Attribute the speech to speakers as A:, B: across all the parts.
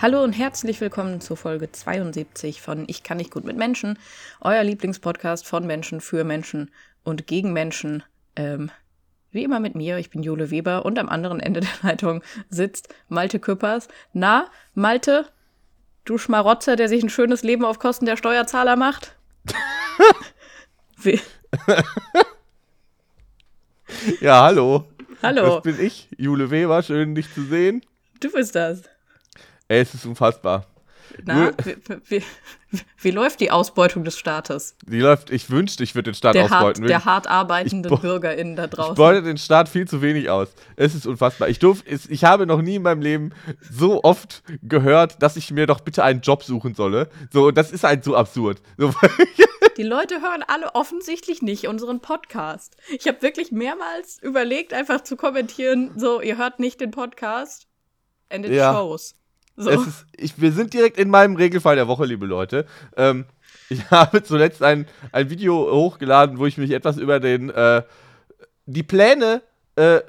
A: Hallo und herzlich willkommen zur Folge 72 von Ich kann nicht gut mit Menschen, euer Lieblingspodcast von Menschen für Menschen und gegen Menschen. Ähm, wie immer mit mir, ich bin Jule Weber und am anderen Ende der Leitung sitzt Malte Küppers. Na, Malte, du Schmarotzer, der sich ein schönes Leben auf Kosten der Steuerzahler macht?
B: ja, hallo.
A: Hallo.
B: Das bin ich, Jule Weber, schön dich zu sehen.
A: Du bist das.
B: Ey, es ist unfassbar.
A: Na, wie, wie, wie, läuft die Ausbeutung des Staates?
B: Die läuft, ich wünschte, ich würde den Staat
A: der
B: ausbeuten.
A: Hart, der hart arbeitenden BürgerInnen da draußen.
B: Ich beute den Staat viel zu wenig aus. Es ist unfassbar. Ich, durf, ich habe noch nie in meinem Leben so oft gehört, dass ich mir doch bitte einen Job suchen solle. So, das ist halt so absurd. So,
A: die Leute hören alle offensichtlich nicht unseren Podcast. Ich habe wirklich mehrmals überlegt, einfach zu kommentieren, so, ihr hört nicht den Podcast. It ja. shows.
B: So. Ist, ich, wir sind direkt in meinem Regelfall der Woche, liebe Leute. Ähm, ich habe zuletzt ein, ein Video hochgeladen, wo ich mich etwas über den äh, die Pläne äh,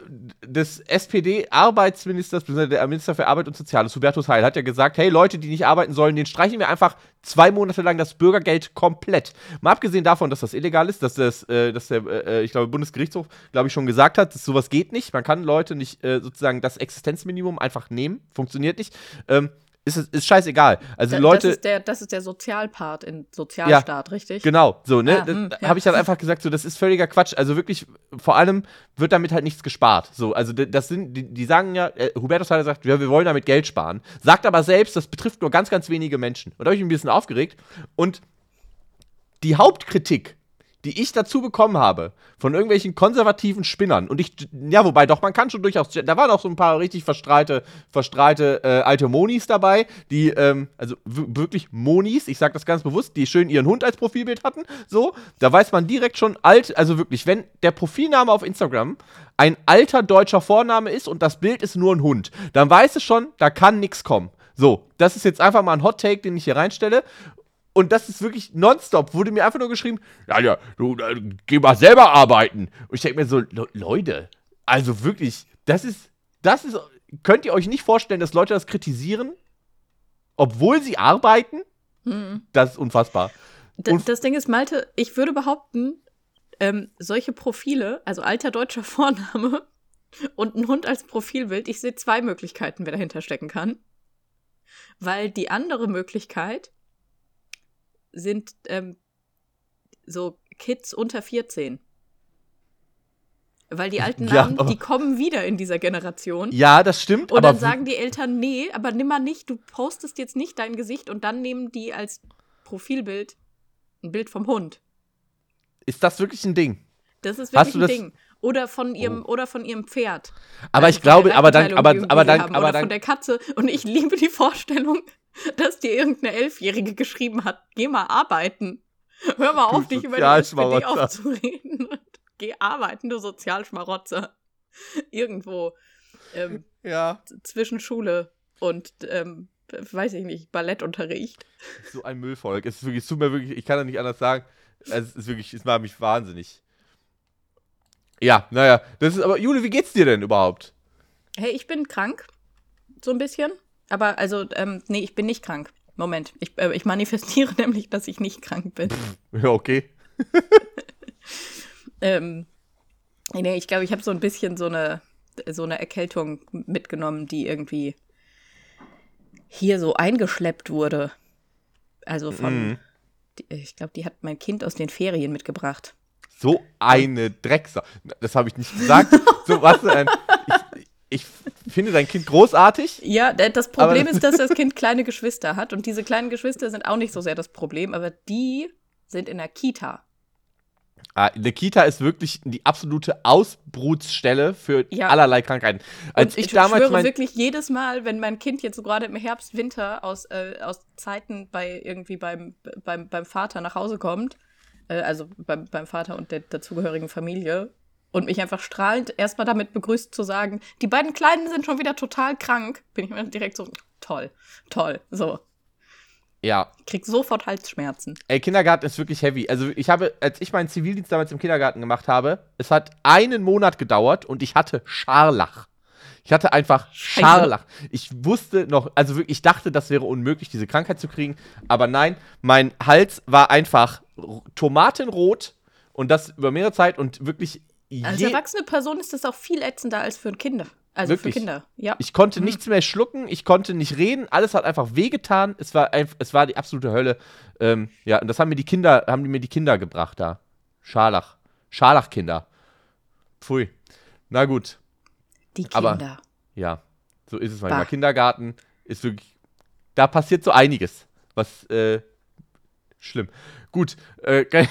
B: des SPD-Arbeitsministers, der Minister für Arbeit und Soziales, Hubertus Heil, hat ja gesagt, hey, Leute, die nicht arbeiten sollen, den streichen wir einfach zwei Monate lang das Bürgergeld komplett. Mal abgesehen davon, dass das illegal ist, dass, das, äh, dass der, äh, ich glaube, Bundesgerichtshof, glaube ich, schon gesagt hat, dass sowas geht nicht. Man kann Leute nicht äh, sozusagen das Existenzminimum einfach nehmen. Funktioniert nicht. Ähm, ist, ist scheißegal. Also da, Leute.
A: Das ist, der, das ist der Sozialpart in Sozialstaat,
B: ja,
A: richtig?
B: Genau, so, ne? Ah, hm, ja. Habe ich dann einfach gesagt, so, das ist völliger Quatsch. Also wirklich, vor allem wird damit halt nichts gespart. So, also das sind, die, die sagen ja, äh, Hubertus hat gesagt, ja, wir wollen damit Geld sparen. Sagt aber selbst, das betrifft nur ganz, ganz wenige Menschen. Und da habe ich mich ein bisschen aufgeregt. Und die Hauptkritik die ich dazu bekommen habe, von irgendwelchen konservativen Spinnern. Und ich, ja, wobei doch, man kann schon durchaus, da waren auch so ein paar richtig verstrahlte, verstrahlte äh, alte Monis dabei, die, ähm, also wirklich Monis, ich sag das ganz bewusst, die schön ihren Hund als Profilbild hatten. So, da weiß man direkt schon alt, also wirklich, wenn der Profilname auf Instagram ein alter deutscher Vorname ist und das Bild ist nur ein Hund, dann weiß es schon, da kann nichts kommen. So, das ist jetzt einfach mal ein Hot Take, den ich hier reinstelle. Und das ist wirklich nonstop. Wurde mir einfach nur geschrieben, ja, ja, du, äh, geh mal selber arbeiten. Und ich denke mir so, Leute, also wirklich, das ist, das ist, könnt ihr euch nicht vorstellen, dass Leute das kritisieren, obwohl sie arbeiten? Mhm. Das ist unfassbar.
A: Unf das Ding ist, Malte, ich würde behaupten, ähm, solche Profile, also alter deutscher Vorname und ein Hund als Profilbild, ich sehe zwei Möglichkeiten, wer dahinter stecken kann. Weil die andere Möglichkeit sind ähm, so Kids unter 14. Weil die alten Namen, ja, die kommen wieder in dieser Generation.
B: Ja, das stimmt.
A: Und dann sagen die Eltern, nee, aber nimm mal nicht, du postest jetzt nicht dein Gesicht und dann nehmen die als Profilbild ein Bild vom Hund.
B: Ist das wirklich ein Ding?
A: Das ist wirklich ein Ding. Oder von ihrem, oh. oder von ihrem Pferd.
B: Aber also ich glaube, aber dann, aber, aber dann, aber
A: oder
B: dann.
A: von der Katze. Und ich liebe die Vorstellung, dass dir irgendeine Elfjährige geschrieben hat, geh mal arbeiten. Hör mal auf, dich über die aufzureden. geh arbeiten, du Sozialschmarotzer. Irgendwo ähm,
B: ja.
A: zwischen Schule und, ähm, weiß ich nicht, Ballettunterricht.
B: So ein Müllvolk. Es, ist wirklich, es tut mir wirklich, ich kann da nicht anders sagen. Es ist wirklich, es macht mich wahnsinnig. Ja, naja. Das ist aber, Jule, wie geht's dir denn überhaupt?
A: Hey, ich bin krank. So ein bisschen. Aber also, ähm, nee, ich bin nicht krank. Moment, ich, äh, ich manifestiere nämlich, dass ich nicht krank bin.
B: Ja, okay.
A: ähm, nee, ich glaube, ich habe so ein bisschen so eine, so eine Erkältung mitgenommen, die irgendwie hier so eingeschleppt wurde. Also von, mm. ich glaube, die hat mein Kind aus den Ferien mitgebracht.
B: So eine Drecksau. Das habe ich nicht gesagt. so, was? Ich, ich finde dein Kind großartig.
A: Ja, das Problem ist, dass das Kind kleine Geschwister hat und diese kleinen Geschwister sind auch nicht so sehr das Problem, aber die sind in der Kita.
B: Ah, eine Kita ist wirklich die absolute Ausbrutsstelle für ja. allerlei Krankheiten. Als
A: und ich, ich damals schwöre wirklich jedes Mal, wenn mein Kind jetzt so gerade im Herbst, Winter aus, äh, aus Zeiten bei irgendwie beim, beim, beim Vater nach Hause kommt, äh, also beim, beim Vater und der dazugehörigen Familie, und mich einfach strahlend erstmal damit begrüßt zu sagen, die beiden Kleinen sind schon wieder total krank, bin ich mir direkt so, toll, toll, so.
B: Ja.
A: Ich krieg sofort Halsschmerzen.
B: Ey, Kindergarten ist wirklich heavy. Also ich habe, als ich meinen Zivildienst damals im Kindergarten gemacht habe, es hat einen Monat gedauert und ich hatte Scharlach. Ich hatte einfach Scharlach. Ich wusste noch, also wirklich, ich dachte, das wäre unmöglich, diese Krankheit zu kriegen. Aber nein, mein Hals war einfach tomatenrot und das über mehrere Zeit und wirklich.
A: Als erwachsene Person ist das auch viel ätzender als für Kinder. Also Wirklich? für Kinder, ja.
B: Ich konnte mhm. nichts mehr schlucken, ich konnte nicht reden, alles hat einfach wehgetan. Es war, ein, es war die absolute Hölle. Ähm, ja, und das haben mir die Kinder, haben mir die Kinder gebracht da. Scharlach. Scharlachkinder. Pfui. Na gut.
A: Die Kinder. Aber,
B: ja, so ist es manchmal. Bah. Kindergarten ist wirklich. Da passiert so einiges. Was, äh, schlimm. Gut, äh,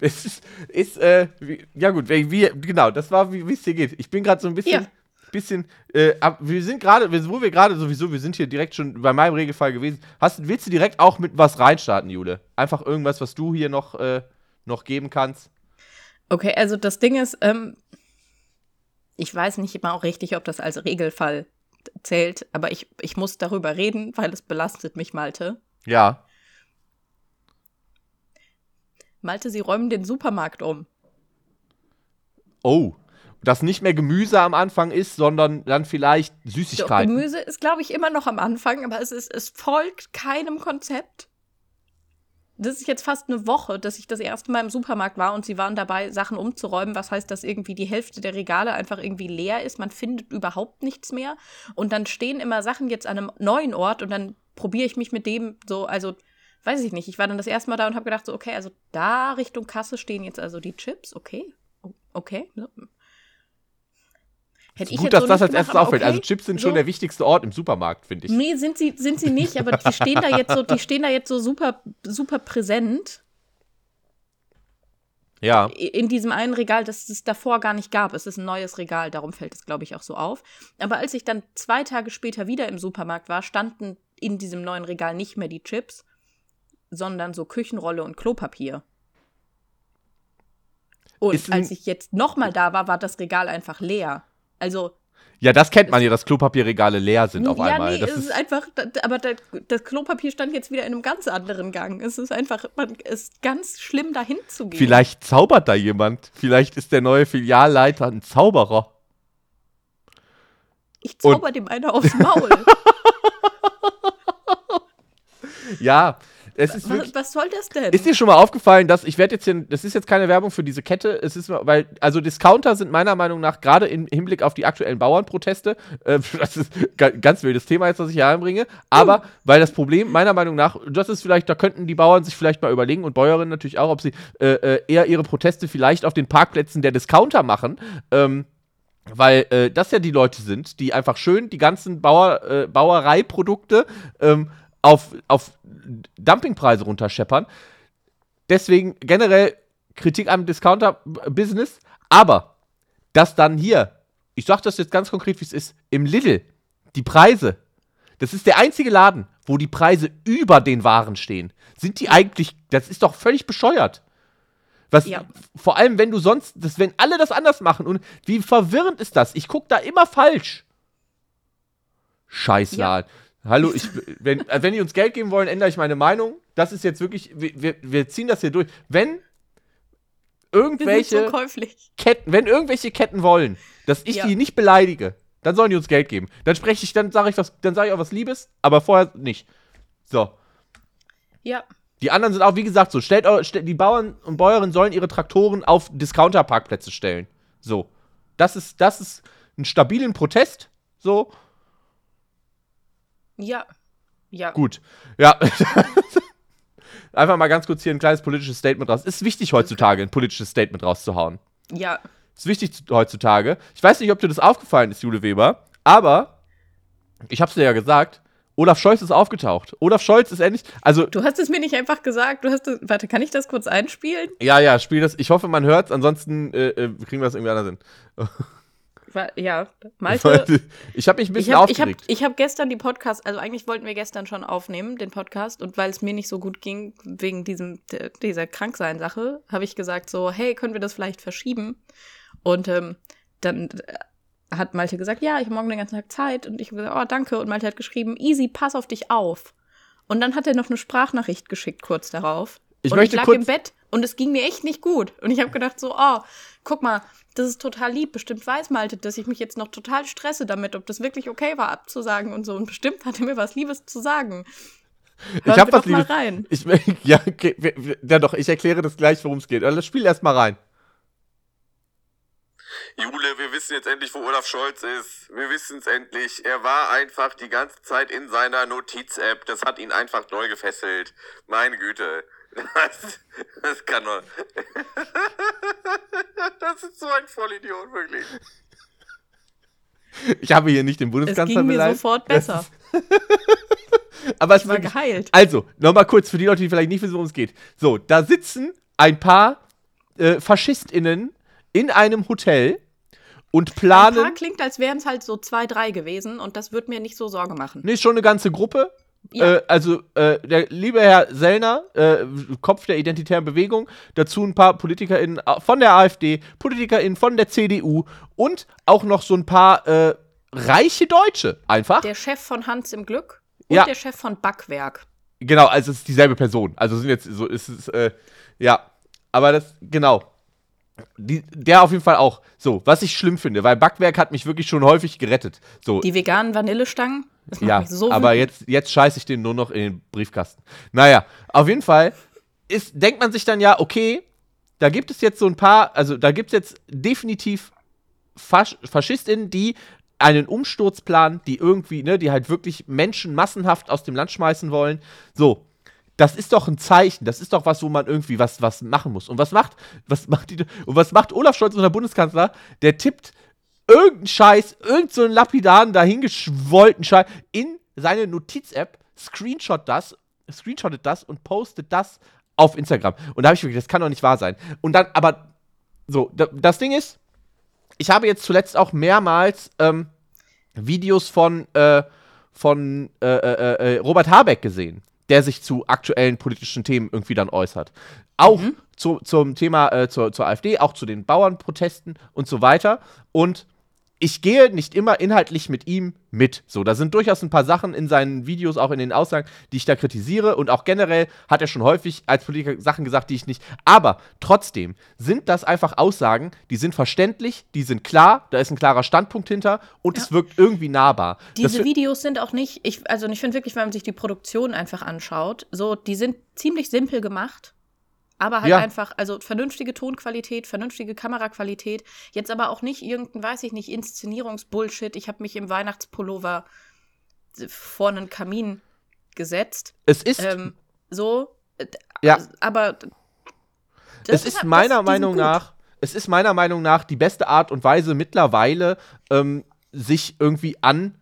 B: es ist, ist äh, wie, ja gut, wie, genau, das war, wie es dir geht. Ich bin gerade so ein bisschen. Ja bisschen, äh, wir sind gerade, wo wir gerade sowieso, wir sind hier direkt schon bei meinem Regelfall gewesen. Hast, willst du direkt auch mit was reinstarten, Jule? Einfach irgendwas, was du hier noch, äh, noch geben kannst?
A: Okay, also das Ding ist, ähm, ich weiß nicht immer auch richtig, ob das als Regelfall zählt, aber ich, ich muss darüber reden, weil es belastet mich, Malte.
B: Ja.
A: Malte, sie räumen den Supermarkt um.
B: Oh dass nicht mehr Gemüse am Anfang ist, sondern dann vielleicht Süßigkeiten.
A: Doch, Gemüse ist, glaube ich, immer noch am Anfang, aber es, ist, es folgt keinem Konzept. Das ist jetzt fast eine Woche, dass ich das erste Mal im Supermarkt war und sie waren dabei, Sachen umzuräumen. Was heißt, dass irgendwie die Hälfte der Regale einfach irgendwie leer ist. Man findet überhaupt nichts mehr. Und dann stehen immer Sachen jetzt an einem neuen Ort und dann probiere ich mich mit dem so, also weiß ich nicht. Ich war dann das erste Mal da und habe gedacht, so, okay, also da Richtung Kasse stehen jetzt also die Chips, okay. Okay.
B: Hätte Gut, dass so das als erstes auffällt. Also okay, also Chips sind so. schon der wichtigste Ort im Supermarkt, finde ich.
A: Nee, sind sie, sind sie nicht, aber die stehen da jetzt so, die stehen da jetzt so super, super präsent.
B: Ja.
A: In diesem einen Regal, das es davor gar nicht gab. Es ist ein neues Regal, darum fällt es, glaube ich, auch so auf. Aber als ich dann zwei Tage später wieder im Supermarkt war, standen in diesem neuen Regal nicht mehr die Chips, sondern so Küchenrolle und Klopapier. Und als ich jetzt nochmal da war, war das Regal einfach leer. Also.
B: Ja, das kennt man ja, dass Klopapierregale leer sind auf ja, einmal.
A: Nee, das es ist einfach, aber das Klopapier stand jetzt wieder in einem ganz anderen Gang. Es ist einfach, man ist ganz schlimm dahin zu gehen.
B: Vielleicht zaubert da jemand. Vielleicht ist der neue Filialleiter ein Zauberer.
A: Ich zauber Und dem einer aufs Maul.
B: ja,
A: es wirklich, was, soll das denn?
B: Ist dir schon mal aufgefallen, dass ich werde jetzt hier, das ist jetzt keine Werbung für diese Kette, es ist, weil, also Discounter sind meiner Meinung nach gerade im Hinblick auf die aktuellen Bauernproteste, äh, das ist ganz wildes Thema jetzt, was ich hier einbringe, aber mhm. weil das Problem meiner Meinung nach, das ist vielleicht, da könnten die Bauern sich vielleicht mal überlegen und Bäuerinnen natürlich auch, ob sie äh, äh eher ihre Proteste vielleicht auf den Parkplätzen der Discounter machen, ähm, weil äh, das ja die Leute sind, die einfach schön die ganzen Bauer, äh, Bauereiprodukte ähm, auf, auf Dumpingpreise runterscheppern. Deswegen generell Kritik am Discounter-Business. Aber dass dann hier, ich sag das jetzt ganz konkret, wie es ist, im Lidl die Preise, das ist der einzige Laden, wo die Preise über den Waren stehen. Sind die eigentlich, das ist doch völlig bescheuert. Was, ja. Vor allem, wenn du sonst, das, wenn alle das anders machen und wie verwirrend ist das? Ich guck da immer falsch. Scheißladen. Ja. Hallo, ich, wenn, äh, wenn die uns Geld geben wollen, ändere ich meine Meinung. Das ist jetzt wirklich, wir, wir ziehen das hier durch. Wenn irgendwelche
A: so
B: Ketten, wenn irgendwelche Ketten wollen, dass ich ja. die nicht beleidige, dann sollen die uns Geld geben. Dann spreche ich, dann sage ich was, dann sage ich auch was Liebes, aber vorher nicht. So.
A: Ja.
B: Die anderen sind auch, wie gesagt, so, stellt, stellt die Bauern und Bäuerinnen sollen ihre Traktoren auf Discounter-Parkplätze stellen. So. Das ist, das ist ein stabilen Protest. So.
A: Ja. Ja.
B: Gut. Ja. Einfach mal ganz kurz hier ein kleines politisches Statement raus. Ist wichtig heutzutage, ein politisches Statement rauszuhauen.
A: Ja.
B: Ist wichtig heutzutage. Ich weiß nicht, ob dir das aufgefallen ist, Jule Weber, aber ich hab's dir ja gesagt, Olaf Scholz ist aufgetaucht. Olaf Scholz ist endlich. Also,
A: du hast es mir nicht einfach gesagt. Du hast es, warte, kann ich das kurz einspielen?
B: Ja, ja, spiel das. Ich hoffe, man hört Ansonsten äh, äh kriegen wir das irgendwie anders hin.
A: ja, Malte.
B: Ich habe mich ein bisschen ich hab, aufgeregt.
A: Ich habe hab gestern die Podcast, also eigentlich wollten wir gestern schon aufnehmen, den Podcast, und weil es mir nicht so gut ging wegen diesem, dieser Kranksein-Sache, habe ich gesagt so, hey, können wir das vielleicht verschieben? Und ähm, dann äh, hat Malte gesagt, ja, ich habe morgen den ganzen Tag Zeit. Und ich habe gesagt, oh, danke. Und Malte hat geschrieben, easy, pass auf dich auf. Und dann hat er noch eine Sprachnachricht geschickt kurz darauf.
B: Ich und möchte ich lag kurz
A: im Bett Und es ging mir echt nicht gut. Und ich habe gedacht so, oh, guck mal, das ist total lieb. Bestimmt weiß Malte, dass ich mich jetzt noch total stresse damit, ob das wirklich okay war, abzusagen und so. Und bestimmt hat er mir was Liebes zu sagen.
B: Hören ich habe was Liebes. Mal rein. Ich, ja, okay, ja, doch, ich erkläre das gleich, worum es geht. Also, spiel erst mal rein.
C: Jule, wir wissen jetzt endlich, wo Olaf Scholz ist. Wir wissen es endlich. Er war einfach die ganze Zeit in seiner Notiz-App. Das hat ihn einfach neu gefesselt. Meine Güte. Das, das kann doch. Das ist so ein Vollidiot, wirklich.
B: Ich habe hier nicht den Bundeskanzler Es ging
A: mir beleidigt. sofort besser.
B: Aber es ich war wirklich, geheilt. Also, nochmal kurz für die Leute, die vielleicht nicht wissen, worum es geht. So, da sitzen ein paar äh, FaschistInnen in einem Hotel und planen. Ein paar
A: klingt, als wären es halt so zwei, drei gewesen und das wird mir nicht so Sorge machen.
B: Nee, ist schon eine ganze Gruppe. Ja. Äh, also äh, der liebe Herr Sellner, äh, Kopf der identitären Bewegung, dazu ein paar PolitikerInnen von der AfD, PolitikerInnen von der CDU und auch noch so ein paar äh, reiche Deutsche einfach.
A: Der Chef von Hans im Glück und ja. der Chef von Backwerk.
B: Genau, also es ist dieselbe Person. Also sind jetzt so, ist es, äh, ja. Aber das, genau. Die, der auf jeden Fall auch. So, was ich schlimm finde, weil Backwerk hat mich wirklich schon häufig gerettet. So.
A: Die veganen Vanillestangen?
B: Ja, so aber jetzt, jetzt scheiße ich den nur noch in den Briefkasten. Naja, auf jeden Fall ist, denkt man sich dann ja, okay, da gibt es jetzt so ein paar, also da gibt es jetzt definitiv Fasch FaschistInnen, die einen Umsturz planen, die irgendwie, ne, die halt wirklich Menschen massenhaft aus dem Land schmeißen wollen. So, das ist doch ein Zeichen, das ist doch was, wo man irgendwie was, was machen muss. Und was macht, was macht die, und was macht Olaf Scholz, unser Bundeskanzler? Der tippt irgendeinen Scheiß, irgendeinen so lapidaren, dahingeschwollten Scheiß in seine Notiz-App, screenshot das, screenshottet das und postet das auf Instagram. Und da habe ich wirklich, das kann doch nicht wahr sein. Und dann, aber, so, das Ding ist, ich habe jetzt zuletzt auch mehrmals ähm, Videos von, äh, von äh, äh, äh Robert Habeck gesehen, der sich zu aktuellen politischen Themen irgendwie dann äußert. Auch mhm. zu, zum Thema äh, zur, zur AfD, auch zu den Bauernprotesten und so weiter. Und ich gehe nicht immer inhaltlich mit ihm mit. So, da sind durchaus ein paar Sachen in seinen Videos, auch in den Aussagen, die ich da kritisiere. Und auch generell hat er schon häufig als Politiker Sachen gesagt, die ich nicht. Aber trotzdem sind das einfach Aussagen, die sind verständlich, die sind klar, da ist ein klarer Standpunkt hinter und ja. es wirkt irgendwie nahbar.
A: Diese Videos sind auch nicht, ich, also ich finde wirklich, wenn man sich die Produktion einfach anschaut, so, die sind ziemlich simpel gemacht aber halt ja. einfach, also vernünftige Tonqualität, vernünftige Kameraqualität. Jetzt aber auch nicht irgendein, weiß ich nicht, Inszenierungsbullshit. Ich habe mich im Weihnachtspullover vor einen Kamin gesetzt.
B: Es ist.
A: Ähm, so.
B: Äh, ja.
A: Aber.
B: Es ist, ist meiner das, Meinung nach. Es ist meiner Meinung nach die beste Art und Weise mittlerweile, ähm, sich irgendwie an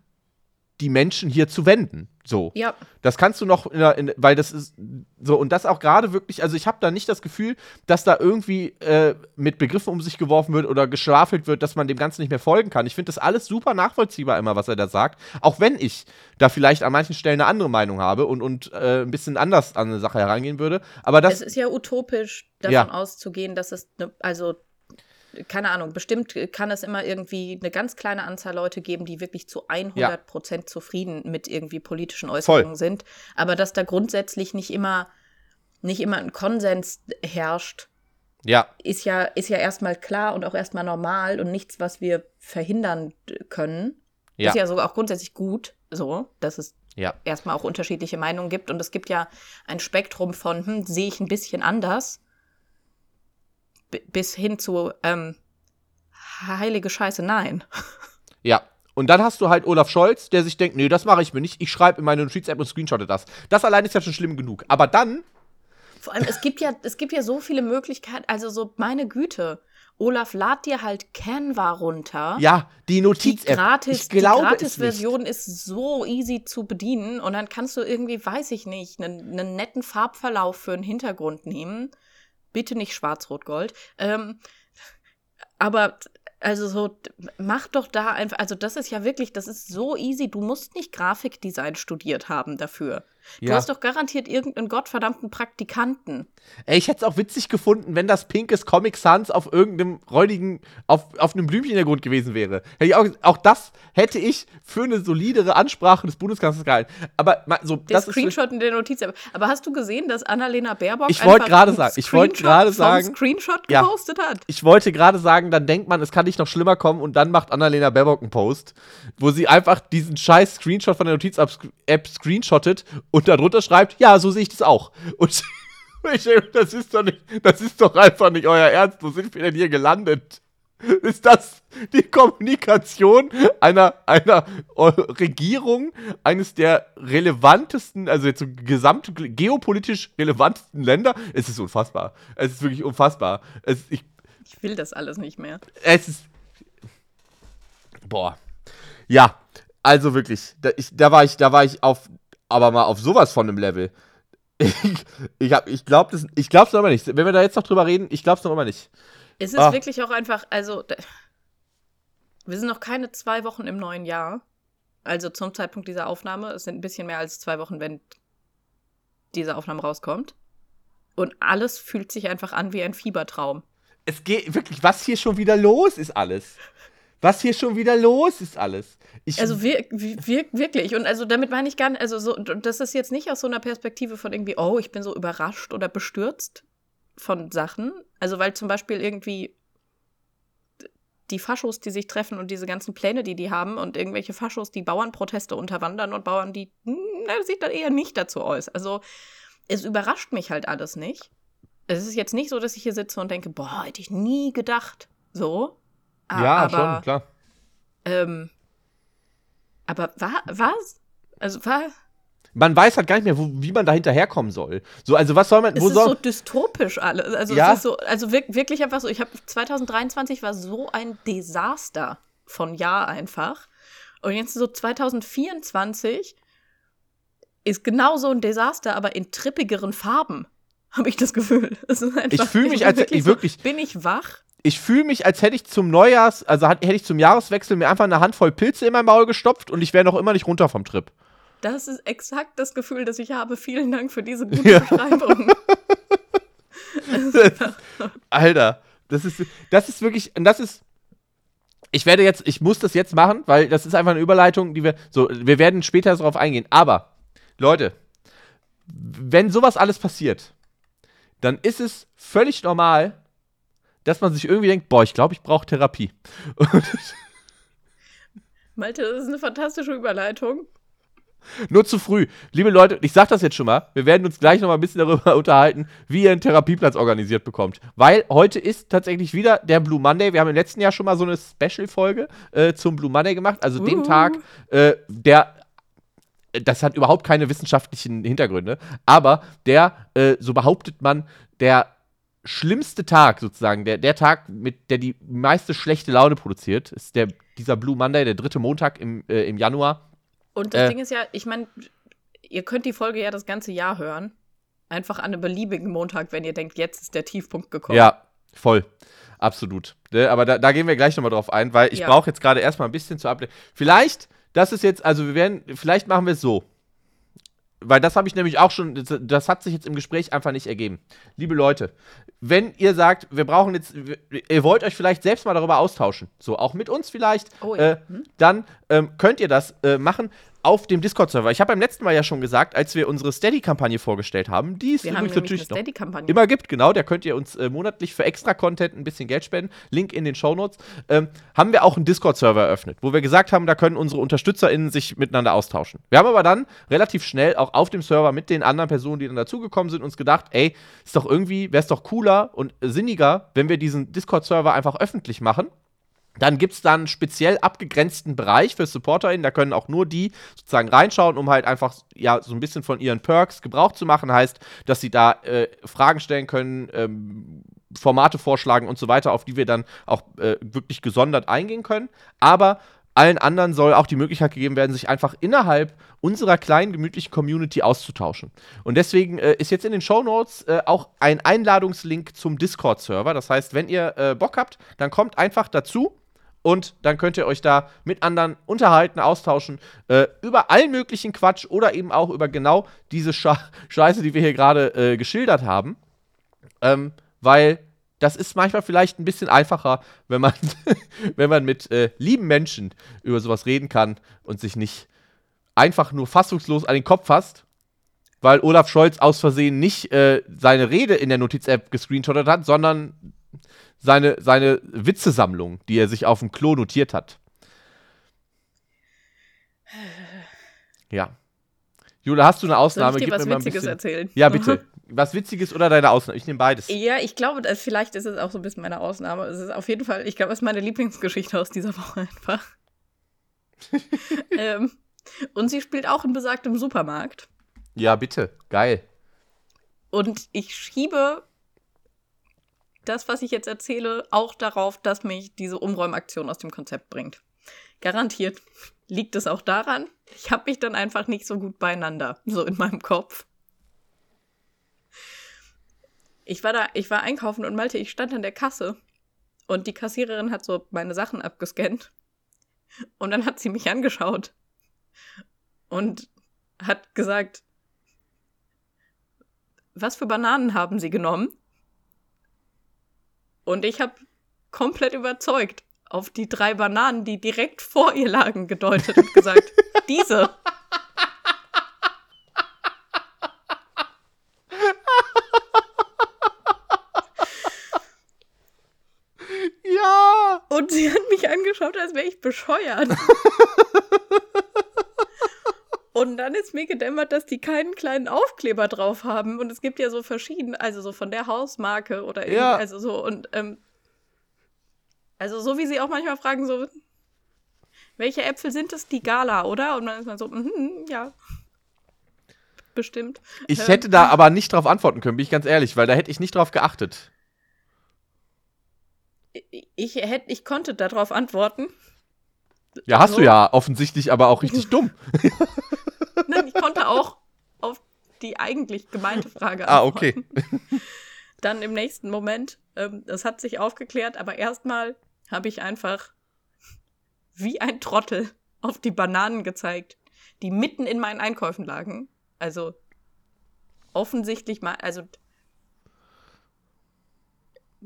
B: die Menschen hier zu wenden. So.
A: Ja.
B: Das kannst du noch, in in, weil das ist so, und das auch gerade wirklich, also ich habe da nicht das Gefühl, dass da irgendwie äh, mit Begriffen um sich geworfen wird oder geschwafelt wird, dass man dem Ganzen nicht mehr folgen kann. Ich finde das alles super nachvollziehbar immer, was er da sagt. Auch wenn ich da vielleicht an manchen Stellen eine andere Meinung habe und, und äh, ein bisschen anders an eine Sache herangehen würde. Aber das.
A: Es ist ja utopisch, davon ja. auszugehen, dass es, ne, also keine Ahnung, bestimmt kann es immer irgendwie eine ganz kleine Anzahl Leute geben, die wirklich zu 100 Prozent ja. zufrieden mit irgendwie politischen Äußerungen Voll. sind. Aber dass da grundsätzlich nicht immer, nicht immer ein Konsens herrscht,
B: ja.
A: ist ja, ist ja erstmal klar und auch erstmal normal und nichts, was wir verhindern können. Ja. Ist ja sogar auch grundsätzlich gut, so, dass es ja. erstmal auch unterschiedliche Meinungen gibt. Und es gibt ja ein Spektrum von, hm, sehe ich ein bisschen anders bis hin zu ähm, heilige Scheiße, nein.
B: Ja. Und dann hast du halt Olaf Scholz, der sich denkt, nee, das mache ich mir nicht. Ich schreibe in meine Notiz-App und screenshotte das. Das allein ist ja schon schlimm genug. Aber dann.
A: Vor allem, es gibt ja, es gibt ja so viele Möglichkeiten. Also so, meine Güte. Olaf, lad dir halt Canva runter.
B: Ja, die Notiz-App.
A: Die Gratis, die Gratis-Version ist so easy zu bedienen. Und dann kannst du irgendwie, weiß ich nicht, einen, einen netten Farbverlauf für einen Hintergrund nehmen Bitte nicht Schwarz-Rot-Gold. Ähm, aber also so, mach doch da einfach, also das ist ja wirklich, das ist so easy. Du musst nicht Grafikdesign studiert haben dafür. Du ja. hast doch garantiert irgendeinen gottverdammten Praktikanten.
B: Ey, ich hätte es auch witzig gefunden, wenn das pinkes Comic Sans auf irgendeinem räudigen, auf, auf einem Blümchen in der Grund gewesen wäre. Auch, auch das hätte ich für eine solidere Ansprache des Bundeskanzlers gehalten. Aber so,
A: der das Screenshot ist in der Notiz. Aber hast du gesehen, dass Annalena Baerbock
B: ich wollte gerade sagen, ich wollte gerade sagen,
A: Screenshot gepostet
B: ja,
A: hat?
B: Ich wollte gerade sagen, dann denkt man, es kann nicht noch schlimmer kommen und dann macht Annalena Baerbock einen Post, wo sie einfach diesen scheiß Screenshot von der Notiz-App screenshottet und darunter schreibt, ja, so sehe ich das auch. Und ich denke, das ist doch nicht, das ist doch einfach nicht euer Ernst. Wo sind wir denn hier gelandet? Ist das die Kommunikation einer, einer Regierung, eines der relevantesten, also jetzt so gesamt geopolitisch relevantesten Länder? Es ist unfassbar. Es ist wirklich unfassbar. Es, ich,
A: ich will das alles nicht mehr.
B: Es ist. Boah. Ja, also wirklich. Da, ich, da, war ich, da war ich auf aber mal auf sowas von einem Level. Ich, ich, ich glaube es ich glaub's noch immer nicht. Wenn wir da jetzt noch drüber reden, ich glaube es noch immer nicht.
A: Es ist ah. wirklich auch einfach, also wir sind noch keine zwei Wochen im neuen Jahr. Also zum Zeitpunkt dieser Aufnahme. Es sind ein bisschen mehr als zwei Wochen, wenn diese Aufnahme rauskommt. Und alles fühlt sich einfach an wie ein Fiebertraum.
B: Es geht wirklich, was hier schon wieder los ist, alles. Was hier schon wieder los ist, alles.
A: Ich also wir, wir, wirklich. Und also damit meine ich gar nicht, also so, das ist jetzt nicht aus so einer Perspektive von irgendwie, oh, ich bin so überrascht oder bestürzt von Sachen. Also weil zum Beispiel irgendwie die Faschos, die sich treffen und diese ganzen Pläne, die die haben und irgendwelche Faschos, die Bauernproteste unterwandern und Bauern, die na, sich dann eher nicht dazu äußern. Also es überrascht mich halt alles nicht. Es ist jetzt nicht so, dass ich hier sitze und denke, boah, hätte ich nie gedacht. So.
B: Ja, aber, schon, klar.
A: Ähm, aber war, was? Also war.
B: Man weiß halt gar nicht mehr, wo, wie man da hinterherkommen soll. So, also was soll man.
A: Es
B: wo
A: ist
B: soll
A: so dystopisch alles. Also,
B: ja.
A: es ist so, also wirklich einfach so. Ich habe 2023 war so ein Desaster von Jahr einfach. Und jetzt so 2024 ist genauso ein Desaster, aber in trippigeren Farben. Habe ich das Gefühl.
B: Einfach, ich fühle mich, als wirklich, ich wirklich.
A: So, bin ich wach?
B: Ich fühle mich, als hätte ich zum Neujahrs, also hätte ich zum Jahreswechsel mir einfach eine Handvoll Pilze in mein Maul gestopft und ich wäre noch immer nicht runter vom Trip.
A: Das ist exakt das Gefühl, das ich habe. Vielen Dank für diese gute ja. Beschreibung.
B: das, Alter, das ist, das ist wirklich, und das ist, ich werde jetzt, ich muss das jetzt machen, weil das ist einfach eine Überleitung, die wir, so, wir werden später darauf eingehen. Aber, Leute, wenn sowas alles passiert, dann ist es völlig normal, dass man sich irgendwie denkt, boah, ich glaube, ich brauche Therapie.
A: Malte, das ist eine fantastische Überleitung.
B: Nur zu früh. Liebe Leute, ich sag das jetzt schon mal, wir werden uns gleich noch mal ein bisschen darüber unterhalten, wie ihr einen Therapieplatz organisiert bekommt. Weil heute ist tatsächlich wieder der Blue Monday. Wir haben im letzten Jahr schon mal so eine Special-Folge äh, zum Blue Monday gemacht. Also uh. den Tag, äh, der das hat überhaupt keine wissenschaftlichen Hintergründe, aber der, äh, so behauptet man, der schlimmste Tag sozusagen, der, der Tag, mit der die meiste schlechte Laune produziert, ist der, dieser Blue Monday, der dritte Montag im, äh, im Januar.
A: Und das äh, Ding ist ja, ich meine, ihr könnt die Folge ja das ganze Jahr hören. Einfach an einem beliebigen Montag, wenn ihr denkt, jetzt ist der Tiefpunkt gekommen.
B: Ja, voll. Absolut. Ne, aber da, da gehen wir gleich nochmal drauf ein, weil ich ja. brauche jetzt gerade erstmal ein bisschen zu Update. Vielleicht, das ist jetzt, also wir werden, vielleicht machen wir es so weil das habe ich nämlich auch schon, das, das, hat sich jetzt im Gespräch einfach nicht ergeben. Liebe Leute, wenn ihr sagt, wir brauchen jetzt, ihr wollt euch vielleicht selbst mal darüber austauschen, so auch mit uns vielleicht, oh, ja. äh, hm? dann ähm, könnt ihr das äh, machen auf dem Discord-Server. Ich habe beim letzten Mal ja schon gesagt, als wir unsere Steady-Kampagne vorgestellt haben, die es übrigens natürlich noch immer gibt, genau, da könnt ihr uns äh, monatlich für extra Content ein bisschen Geld spenden. Link in den Show Notes. Ähm, haben wir auch einen Discord-Server eröffnet, wo wir gesagt haben, da können unsere UnterstützerInnen sich miteinander austauschen. Wir haben aber dann relativ schnell auch auf dem Server mit den anderen Personen, die dann dazugekommen sind, uns gedacht, ey, ist doch irgendwie, wäre es doch cooler und sinniger, wenn wir diesen Discord-Server einfach öffentlich machen dann gibt es dann einen speziell abgegrenzten Bereich für SupporterInnen. Da können auch nur die sozusagen reinschauen, um halt einfach ja so ein bisschen von ihren Perks Gebrauch zu machen. Heißt, dass sie da äh, Fragen stellen können, ähm, Formate vorschlagen und so weiter, auf die wir dann auch äh, wirklich gesondert eingehen können. Aber allen anderen soll auch die Möglichkeit gegeben werden, sich einfach innerhalb unserer kleinen, gemütlichen Community auszutauschen. Und deswegen äh, ist jetzt in den Show Notes äh, auch ein Einladungslink zum Discord-Server. Das heißt, wenn ihr äh, Bock habt, dann kommt einfach dazu Und dann könnt ihr euch da mit anderen unterhalten, austauschen, äh, über allen möglichen Quatsch oder eben auch über genau diese Sche Scheiße, die wir hier gerade äh, geschildert haben. Ähm, weil das ist manchmal vielleicht ein bisschen einfacher, wenn man, wenn man mit äh, lieben Menschen über sowas reden kann und sich nicht einfach nur fassungslos an den Kopf fasst, weil Olaf Scholz aus Versehen nicht äh, seine Rede in der Notiz-App gescreenshottet hat, sondern seine, seine Witzesammlung, die er sich auf dem Klo notiert hat. Ja. Jule, hast du eine Ausnahme?
A: Soll ich dir
B: Gib
A: was
B: mir mal ein
A: Witziges
B: bisschen-
A: erzählen?
B: Ja, bitte. Was Witziges oder deine Ausnahme? Ich nehme beides.
A: Ja, ich glaube, dass vielleicht ist es auch so ein bisschen meine Ausnahme. Es ist auf jeden Fall, ich glaube, es ist meine Lieblingsgeschichte aus dieser Woche einfach. ähm, und sie spielt auch in besagtem Supermarkt.
B: Ja, bitte. Geil.
A: Und ich schiebe das, was ich jetzt erzähle, auch darauf, dass mich diese Umräumaktion aus dem Konzept bringt. Garantiert liegt es auch daran, ich habe mich dann einfach nicht so gut beieinander, so in meinem Kopf. Ich war da, ich war einkaufen und Malte, ich stand an der Kasse und die Kassiererin hat so meine Sachen abgescannt und dann hat sie mich angeschaut und hat gesagt, was für Bananen haben Sie genommen? Und ich habe komplett überzeugt auf die drei Bananen, die direkt vor ihr lagen, gedeutet und gesagt, diese.
B: Ja!
A: Und sie hat mich angeschaut, als wäre ich bescheuert. Und dann ist mir gedämmert, dass die keinen kleinen Aufkleber drauf haben. Und es gibt ja so verschiedene, also so von der Hausmarke oder irgendwie,
B: Ja.
A: also so und ähm, also so wie sie auch manchmal fragen, so welche Äpfel sind es? Die Gala, oder? Und dann ist man so, mhm, ja. Bestimmt.
B: Ich
A: Ähm,
B: hätte da aber nicht drauf antworten können, bin ich ganz ehrlich, weil da hätte ich nicht drauf geachtet.
A: Ich, hätte, ich konnte darauf antworten.
B: Ja, hast
A: So.
B: du ja offensichtlich, aber auch richtig dumm.
A: Nein, ich konnte auch auf die eigentlich gemeinte Frage
B: Ah,
A: antworten.
B: okay.
A: Dann im nächsten Moment, ähm, das hat sich aufgeklärt, aber erstmal habe ich einfach wie ein Trottel auf die Bananen gezeigt, die mitten in meinen Einkäufen lagen. Also offensichtlich mal, also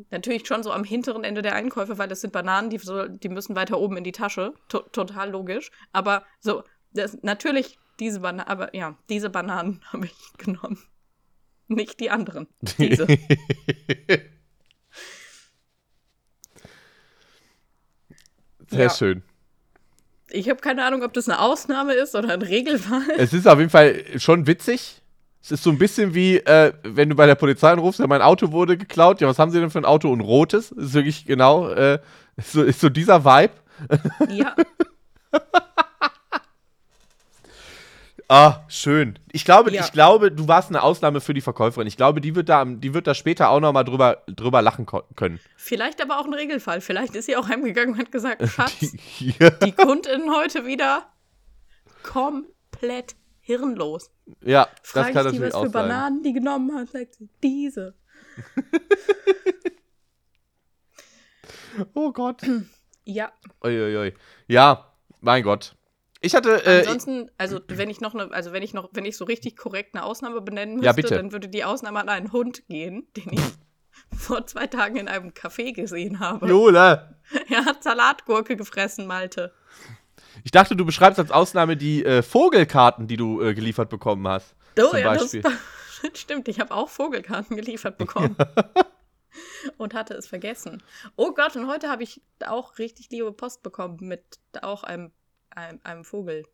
A: natürlich schon so am hinteren Ende der Einkäufe, weil das sind Bananen, die, so, die müssen weiter oben in die Tasche. To total logisch. Aber so, das, natürlich diese Bananen, aber ja, diese Bananen habe ich genommen. Nicht die anderen. Diese.
B: Sehr
A: Ja.
B: schön.
A: Ich habe keine Ahnung, ob das eine Ausnahme ist oder ein Regelfall.
B: Es ist auf jeden Fall schon witzig. Es ist so ein bisschen wie, äh, wenn du bei der Polizei anrufst, ja, mein Auto wurde geklaut. Ja, was haben sie denn für ein Auto? Ein rotes. Das ist wirklich genau, äh, ist, so, ist so dieser Vibe.
A: Ja,
B: Ah, schön. Ich glaube,
A: Ja.
B: ich glaube, du warst eine Ausnahme für die Verkäuferin. Ich glaube, die wird da, die wird da später auch noch mal drüber, drüber lachen können.
A: vielleicht aber auch ein Regelfall. Vielleicht ist sie auch heimgegangen und hat gesagt, Schatz,
B: Die,
A: die Kundin heute wieder komplett hirnlos.
B: Ja, das
A: Frage
B: kann
A: ich die,
B: natürlich
A: was
B: auch
A: für
B: sein.
A: Bananen die genommen hat, sagt sie, diese.
B: Oh Gott.
A: Ja,
B: Uiuiui. Ja, mein Gott. Ich hatte, äh,
A: ansonsten, also wenn ich noch eine, also wenn ich noch, wenn ich so richtig korrekt eine Ausnahme benennen müsste,
B: Ja,
A: dann würde die Ausnahme an einen Hund gehen, den ich vor zwei Tagen in einem Café gesehen habe.
B: Jule.
A: Er hat Salatgurke gefressen, Malte.
B: Ich dachte, du beschreibst als Ausnahme die äh, Vogelkarten, die du äh, geliefert bekommen hast.
A: Oh ja, das
B: Beispiel.
A: stimmt. Ich habe auch Vogelkarten geliefert bekommen. und hatte es vergessen. Oh Gott, und heute habe ich auch richtig liebe Post bekommen mit auch einem, einem, einem Vogel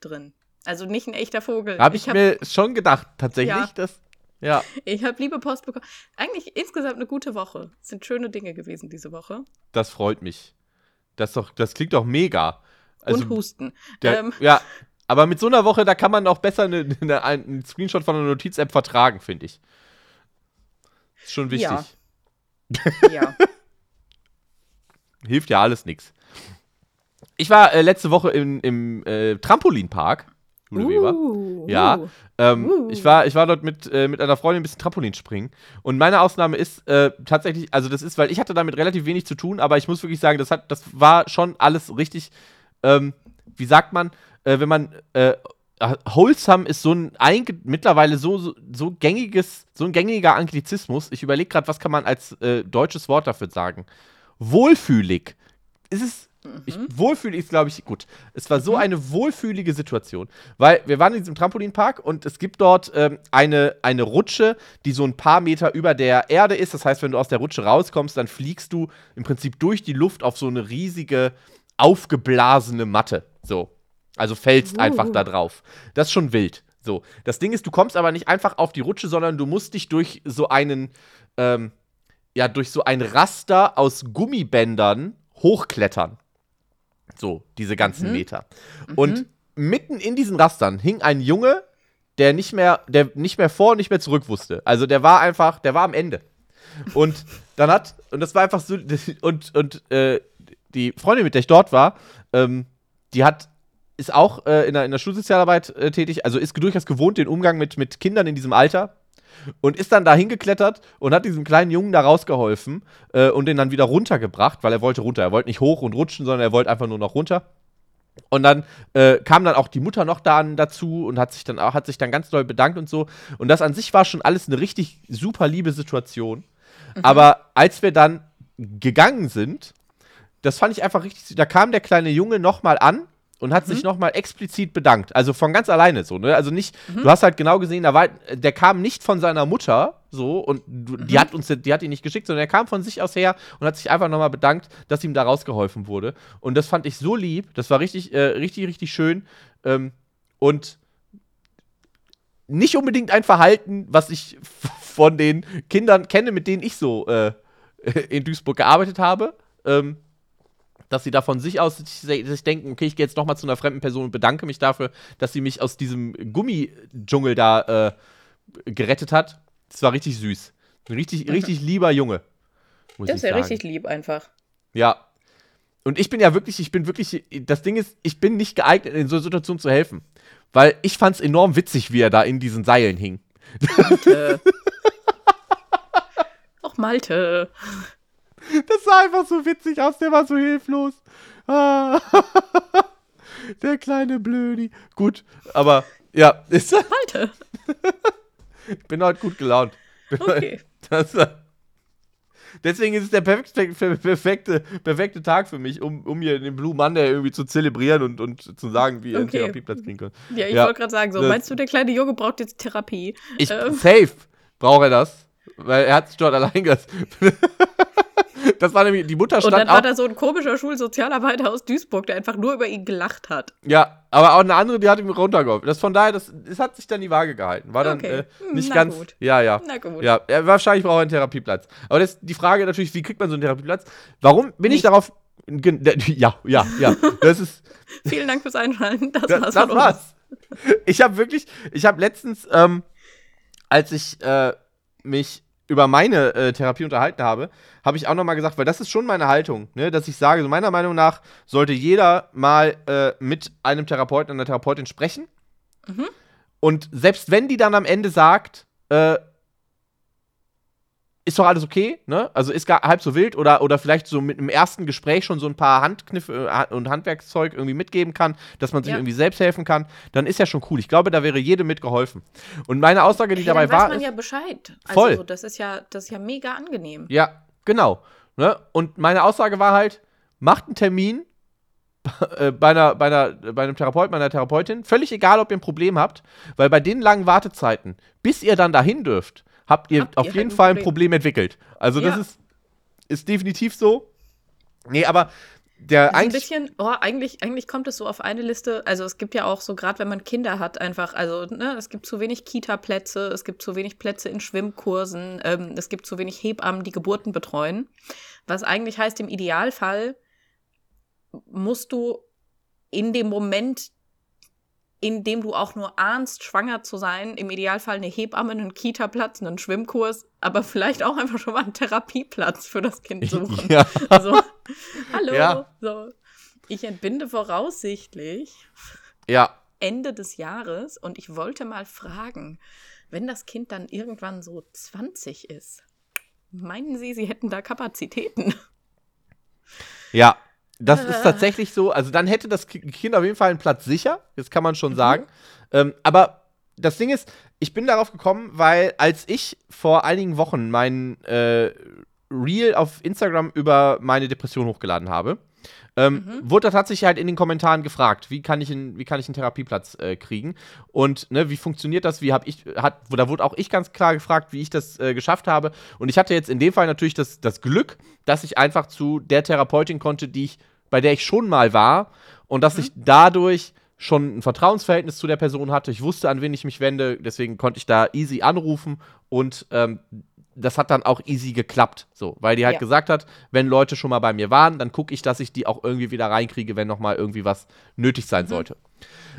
A: drin. Also nicht ein echter Vogel.
B: Habe ich,
A: hab-
B: mir schon gedacht, tatsächlich.
A: Ja.
B: Das, ja.
A: Ich habe liebe Post bekommen. Eigentlich insgesamt eine gute Woche. Es sind schöne Dinge gewesen diese Woche.
B: Das freut mich. Das, doch, das klingt doch mega. Also,
A: und Husten.
B: der,
A: ähm,
B: Ja, aber mit so einer Woche, da kann man auch besser eine, eine, einen Screenshot von einer Notiz-App vertragen, finde ich. Ist schon wichtig.
A: Ja. ja.
B: Hilft ja alles nichts. Ich war äh, letzte Woche im, im äh, Trampolinpark. Weber.
A: Uh,
B: Ja,
A: uh.
B: ähm,
A: Uh.
B: ich, war, ich war dort mit, äh, mit einer Freundin ein bisschen Trampolin springen. Und meine Ausnahme ist äh, tatsächlich, also das ist, weil ich hatte damit relativ wenig zu tun, aber ich muss wirklich sagen, das, hat, das war schon alles richtig, ähm, wie sagt man, äh, wenn man, äh, wholesome ist so ein mittlerweile so, so, so gängiges, so ein gängiger Anglizismus. Ich überlege gerade, was kann man als äh, deutsches Wort dafür sagen? Wohlfühlig. Ist es ich, wohlfühlig ist, glaube ich, gut. Es war so eine wohlfühlige Situation, weil wir waren in diesem Trampolinpark und es gibt dort ähm, eine, eine Rutsche, die so ein paar Meter über der Erde ist. Das heißt, wenn du aus der Rutsche rauskommst, dann fliegst du im Prinzip durch die Luft auf so eine riesige, aufgeblasene Matte. So. Also fällst
A: Uh.
B: einfach da drauf. Das ist schon wild. So. Das Ding ist, du kommst aber nicht einfach auf die Rutsche, sondern du musst dich durch so einen, ähm, ja, durch so ein Raster aus Gummibändern hochklettern. So, diese ganzen
A: Mhm.
B: Meter. Und mitten in diesen Rastern hing ein Junge, der nicht mehr, der nicht mehr vor und nicht mehr zurück wusste. Also der war einfach, der war am Ende. Und dann hat, und das war einfach so, und, und äh, die Freundin, mit der ich dort war, ähm, die hat, ist auch äh, in, der, in der Schulsozialarbeit äh, tätig, also ist durchaus gewohnt, den Umgang mit, mit Kindern in diesem Alter. Und ist dann da hingeklettert und hat diesem kleinen Jungen da rausgeholfen äh, und den dann wieder runtergebracht, weil er wollte runter. Er wollte nicht hoch und rutschen, sondern er wollte einfach nur noch runter. Und dann äh, kam dann auch die Mutter noch da dazu und hat sich dann auch, hat sich dann ganz doll bedankt und so. Und das an sich war schon alles eine richtig super liebe Situation. Aber als wir dann gegangen sind, das fand ich einfach richtig. Da kam der kleine Junge nochmal an und hat sich nochmal explizit bedankt. Also von ganz alleine so, ne? Also nicht, du hast halt genau gesehen, da war, der kam nicht von seiner Mutter so und du, die hat uns, die hat ihn nicht geschickt, sondern er kam von sich aus her und hat sich einfach nochmal bedankt, dass ihm da rausgeholfen wurde. Und das fand ich so lieb, das war richtig, äh, richtig, richtig schön. Ähm, und nicht unbedingt ein Verhalten, was ich von den Kindern kenne, mit denen ich so äh, in Duisburg gearbeitet habe. Ähm, dass sie da von sich aus sich, sich denken, okay, ich gehe jetzt nochmal zu einer fremden Person und bedanke mich dafür, dass sie mich aus diesem Gummidschungel da äh, gerettet hat. Das war richtig süß. Ein richtig, richtig lieber Junge. Muss
A: Das
B: ich
A: ist ja
B: sagen.
A: richtig lieb einfach.
B: Ja. Und ich bin ja wirklich, ich bin wirklich, das Ding ist, ich bin nicht geeignet, in so einer Situation zu helfen. Weil ich fand es enorm witzig, wie er da in diesen Seilen hing.
A: Malte. Och, Malte.
B: Das sah einfach so witzig aus, der war so hilflos. Ah. Der kleine Blödi. Gut, aber ja, ist,
A: Malte.
B: ich bin heute gut gelaunt.
A: Okay.
B: Das, deswegen ist es der perfekte, perfekte, perfekte Tag für mich, um, um hier den Blue Monday irgendwie zu zelebrieren und, und zu sagen, wie ihr einen
A: Okay.
B: Therapieplatz kriegen könnt.
A: Ja, ich
B: Ja,
A: wollte gerade sagen, so, meinst du, der kleine Junge braucht jetzt Therapie?
B: Ich,
A: Ähm.
B: safe braucht er das, weil er hat sich dort allein gelassen. Das war nämlich, die Mutter
A: Und
B: stand
A: dann
B: auch.
A: war da so ein komischer Schulsozialarbeiter aus Duisburg, der einfach nur über ihn gelacht hat.
B: Ja, aber auch eine andere, die hat ihm runtergeholfen. Das von daher, das, das hat sich dann die Waage gehalten. War dann
A: Okay.
B: äh, nicht
A: Na
B: ganz.
A: gut.
B: Ja, ja.
A: Na gut.
B: Ja, wahrscheinlich braucht er einen Therapieplatz. Aber das, die Frage natürlich, wie kriegt man so einen Therapieplatz? Warum bin ich
A: Nicht.
B: darauf. gen- Ja, ja, ja. Das ist.
A: Vielen Dank fürs Einschalten. Das, war's
B: das
A: von
B: war's. Ich habe wirklich, ich habe letztens, ähm, als ich äh, mich über meine äh, Therapie unterhalten habe, habe ich auch nochmal gesagt, weil das ist schon meine Haltung, ne, dass ich sage, so meiner Meinung nach sollte jeder mal äh, mit einem Therapeuten, einer Therapeutin sprechen.
A: Mhm.
B: Und selbst wenn die dann am Ende sagt, äh, ist doch alles okay, ne? Also ist gar halb so wild oder, oder vielleicht so mit einem ersten Gespräch schon so ein paar Handkniffe äh, und Handwerkszeug irgendwie mitgeben kann, dass man sich
A: Ja.
B: irgendwie selbst helfen kann, dann ist ja schon cool. Ich glaube, da wäre jedem mitgeholfen. Und meine Aussage, die
A: Hey,
B: dabei
A: dann weiß
B: war,
A: man
B: ist,
A: ja Bescheid.
B: Voll.
A: Also, das ist ja, das ist ja mega angenehm.
B: ja, genau. Ne? Und meine Aussage war halt, macht einen Termin äh, bei, einer, bei, einer, bei einem Therapeuten, bei einer Therapeutin, völlig egal, ob ihr ein Problem habt, weil bei den langen Wartezeiten, bis ihr dann dahin dürft, habt ihr
A: Habt
B: auf
A: ihr
B: jeden
A: halt ein
B: Fall ein
A: Problem.
B: Entwickelt. Also das
A: Ja.
B: ist, ist definitiv so. Nee, aber der
A: Das ein
B: eigentlich.
A: bisschen, oh, eigentlich, eigentlich kommt es so auf eine Liste. Also es gibt ja auch so, gerade wenn man Kinder hat, einfach, also ne, es gibt zu wenig Kita-Plätze, es gibt zu wenig Plätze in Schwimmkursen, ähm, es gibt zu wenig Hebammen, die Geburten betreuen. Was eigentlich heißt, im Idealfall musst du in dem Moment, in dem du auch nur ahnst, schwanger zu sein, im Idealfall eine Hebamme, einen Kita-Platz, einen Schwimmkurs, aber vielleicht auch einfach schon mal einen Therapieplatz für das Kind suchen.
B: Ja.
A: So, hallo.
B: Ja.
A: So. Ich entbinde voraussichtlich.
B: Ja,
A: Ende des Jahres und ich wollte mal fragen, wenn das Kind dann irgendwann so 20 ist, meinen Sie, Sie hätten da Kapazitäten?
B: Ja, das ist tatsächlich so. Also dann hätte das Kind auf jeden Fall einen Platz sicher, das kann man schon mhm. sagen. Ähm, aber das Ding ist, ich bin darauf gekommen, weil als ich vor einigen Wochen mein äh, Reel auf Instagram über meine Depression hochgeladen habe, ähm, mhm. wurde da tatsächlich halt in den Kommentaren gefragt, wie kann ich, in, wie kann ich einen Therapieplatz äh, kriegen und ne, wie funktioniert das, wie habe ich, hat, da wurde auch ich ganz klar gefragt, wie ich das äh, geschafft habe und ich hatte jetzt in dem Fall natürlich das, das Glück, dass ich einfach zu der Therapeutin konnte, die ich, bei der ich schon mal war und dass mhm. ich dadurch schon ein Vertrauensverhältnis zu der Person hatte. Ich wusste, an wen ich mich wende, deswegen konnte ich da easy anrufen und ähm, das hat dann auch easy geklappt, so, weil die halt ja. gesagt hat, wenn Leute schon mal bei mir waren, dann gucke ich, dass ich die auch irgendwie wieder reinkriege, wenn noch mal irgendwie was nötig sein mhm. sollte.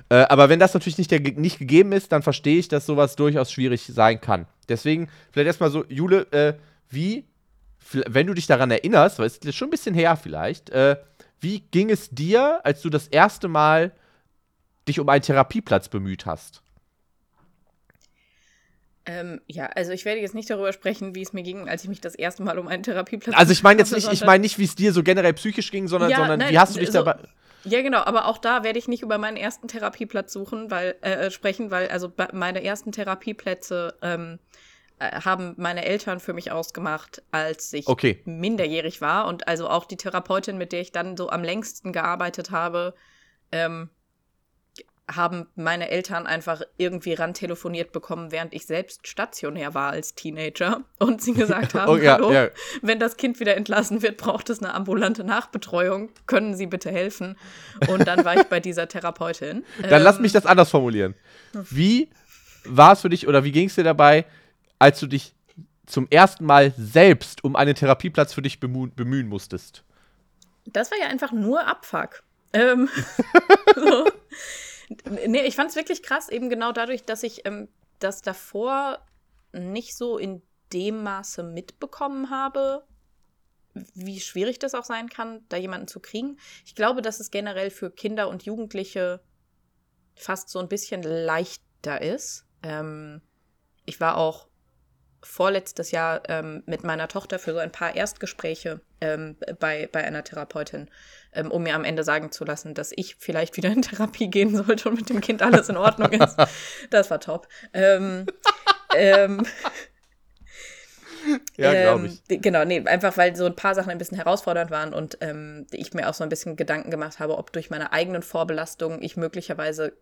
B: Äh, aber wenn das natürlich nicht, der, nicht gegeben ist, dann verstehe ich, dass sowas durchaus schwierig sein kann. Deswegen vielleicht erstmal so, Jule, äh, wie, wenn du dich daran erinnerst, weil es ist schon ein bisschen her vielleicht, äh, wie ging es dir, als du das erste Mal dich um einen Therapieplatz bemüht hast?
A: Ähm, ja, also ich werde jetzt nicht darüber sprechen, wie es mir ging, als ich mich das erste Mal um einen Therapieplatz.
B: Also ich meine jetzt nicht, ich meine nicht, wie es dir so generell psychisch ging, sondern, ja, sondern nein, wie hast du dich so, dabei.
A: Ja, genau, aber auch da werde ich nicht über meinen ersten Therapieplatz suchen, weil äh, äh sprechen, weil also meine ersten Therapieplätze ähm, äh, haben meine Eltern für mich ausgemacht, als ich okay. minderjährig war und also auch die Therapeutin, mit der ich dann so am längsten gearbeitet habe, ähm, haben meine Eltern einfach irgendwie ran telefoniert bekommen, während ich selbst stationär war als Teenager und sie gesagt haben, oh, ja, hallo, ja. wenn das Kind wieder entlassen wird, braucht es eine ambulante Nachbetreuung, können Sie bitte helfen? Und dann war ich bei dieser Therapeutin.
B: Dann ähm, lass mich das anders formulieren. Wie war es für dich oder wie ging es dir dabei, als du dich zum ersten Mal selbst um einen Therapieplatz für dich bemühen musstest?
A: Das war ja einfach nur Abfuck. Ähm, so. Nee, ich fand es wirklich krass, eben genau dadurch, dass ich ähm, das davor nicht so in dem Maße mitbekommen habe, wie schwierig das auch sein kann, da jemanden zu kriegen. Ich glaube, dass es generell für Kinder und Jugendliche fast so ein bisschen leichter ist. Ähm, ich war auch vorletztes Jahr ähm, mit meiner Tochter für so ein paar Erstgespräche ähm, bei, bei einer Therapeutin, ähm, um mir am Ende sagen zu lassen, dass ich vielleicht wieder in Therapie gehen sollte und mit dem Kind alles in Ordnung ist. Das war top. Ähm, ähm,
B: ja, glaube ich.
A: Genau, nee, einfach weil so ein paar Sachen ein bisschen herausfordernd waren und ähm, ich mir auch so ein bisschen Gedanken gemacht habe, ob durch meine eigenen Vorbelastungen ich möglicherweise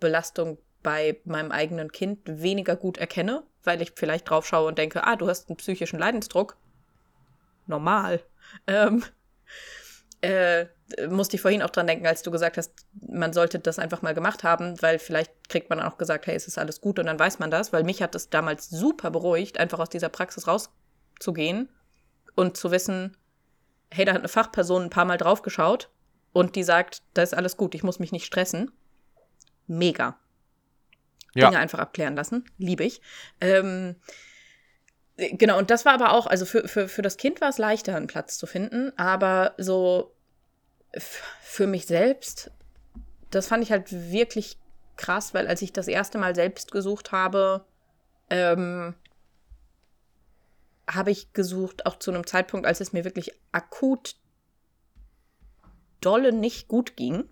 A: Belastung bei meinem eigenen Kind weniger gut erkenne, weil ich vielleicht drauf schaue und denke, ah, du hast einen psychischen Leidensdruck. Normal. Ähm, äh, musste ich vorhin auch dran denken, als du gesagt hast, man sollte das einfach mal gemacht haben, weil vielleicht kriegt man auch gesagt, hey, es ist alles gut und dann weiß man das, weil mich hat es damals super beruhigt, einfach aus dieser Praxis rauszugehen und zu wissen, hey, da hat eine Fachperson ein paar Mal draufgeschaut und die sagt, da ist alles gut, ich muss mich nicht stressen. Mega. Ja. Dinge einfach abklären lassen. Liebe ich. Ähm, genau, und das war aber auch, also für, für, für das Kind war es leichter, einen Platz zu finden, aber so für mich selbst, das fand ich halt wirklich krass, weil als ich das erste Mal selbst gesucht habe, ähm, habe ich gesucht, auch zu einem Zeitpunkt, als es mir wirklich akut dolle nicht gut ging.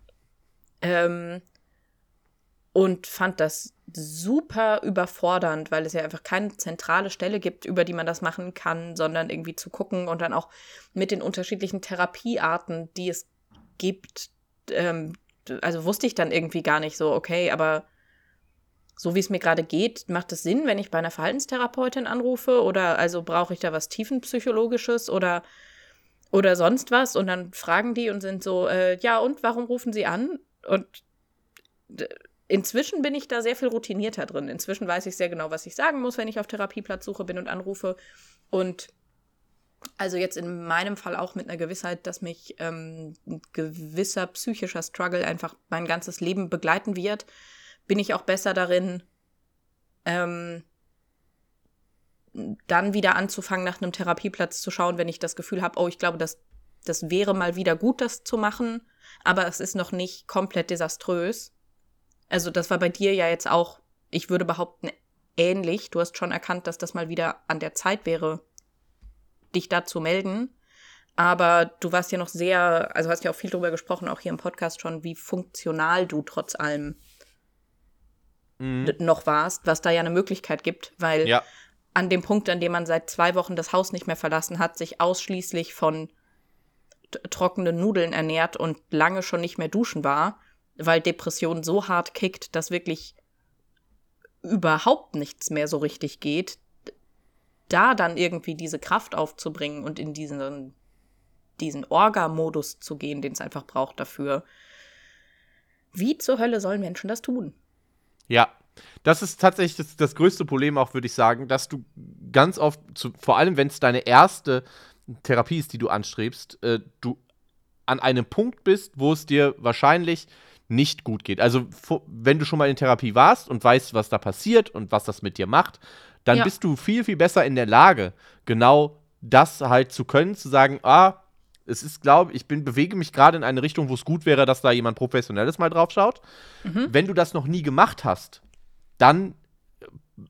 A: Ähm, und fand das super überfordernd, weil es ja einfach keine zentrale Stelle gibt, über die man das machen kann, sondern irgendwie zu gucken und dann auch mit den unterschiedlichen Therapiearten, die es gibt, ähm, also wusste ich dann irgendwie gar nicht so, okay, aber so wie es mir gerade geht, macht es Sinn, wenn ich bei einer Verhaltenstherapeutin anrufe oder also brauche ich da was tiefenpsychologisches oder oder sonst was und dann fragen die und sind so, äh, ja und warum rufen sie an? Und Inzwischen bin ich da sehr viel routinierter drin. Inzwischen weiß ich sehr genau, was ich sagen muss, wenn ich auf Therapieplatzsuche bin und anrufe. Und also jetzt in meinem Fall auch mit einer Gewissheit, dass mich ähm, ein gewisser psychischer Struggle einfach mein ganzes Leben begleiten wird, bin ich auch besser darin, ähm, dann wieder anzufangen, nach einem Therapieplatz zu schauen, wenn ich das Gefühl habe, oh, ich glaube, das, das wäre mal wieder gut, das zu machen, aber es ist noch nicht komplett desaströs Also das war bei dir ja jetzt auch, ich würde behaupten, ähnlich. Du hast schon erkannt, dass das mal wieder an der Zeit wäre, dich da zu melden. Aber du warst ja noch sehr, also hast ja auch viel darüber gesprochen, auch hier im Podcast schon, wie funktional du trotz allem mhm. noch warst, was da ja eine Möglichkeit gibt, weil ja. an dem Punkt, an dem man seit zwei Wochen das Haus nicht mehr verlassen hat, sich ausschließlich von trockenen Nudeln ernährt und lange schon nicht mehr duschen war, weil Depression so hart kickt, dass wirklich überhaupt nichts mehr so richtig geht, da dann irgendwie diese Kraft aufzubringen und in diesen, diesen Orga-Modus zu gehen, den es einfach braucht dafür. Wie zur Hölle sollen Menschen das tun?
B: Ja, das ist tatsächlich das, das größte Problem auch, würde ich sagen, dass du ganz oft, zu, vor allem wenn es deine erste Therapie ist, die du anstrebst, äh, du an einem Punkt bist, wo es dir wahrscheinlich nicht gut geht. Also, wenn du schon mal in Therapie warst und weißt, was da passiert und was das mit dir macht, dann ja. bist du viel, viel besser in der Lage, genau das halt zu können, zu sagen, ah, es ist, glaube ich, bin, bewege mich gerade in eine Richtung, wo es gut wäre, dass da jemand Professionelles mal drauf schaut. Mhm. Wenn du das noch nie gemacht hast, dann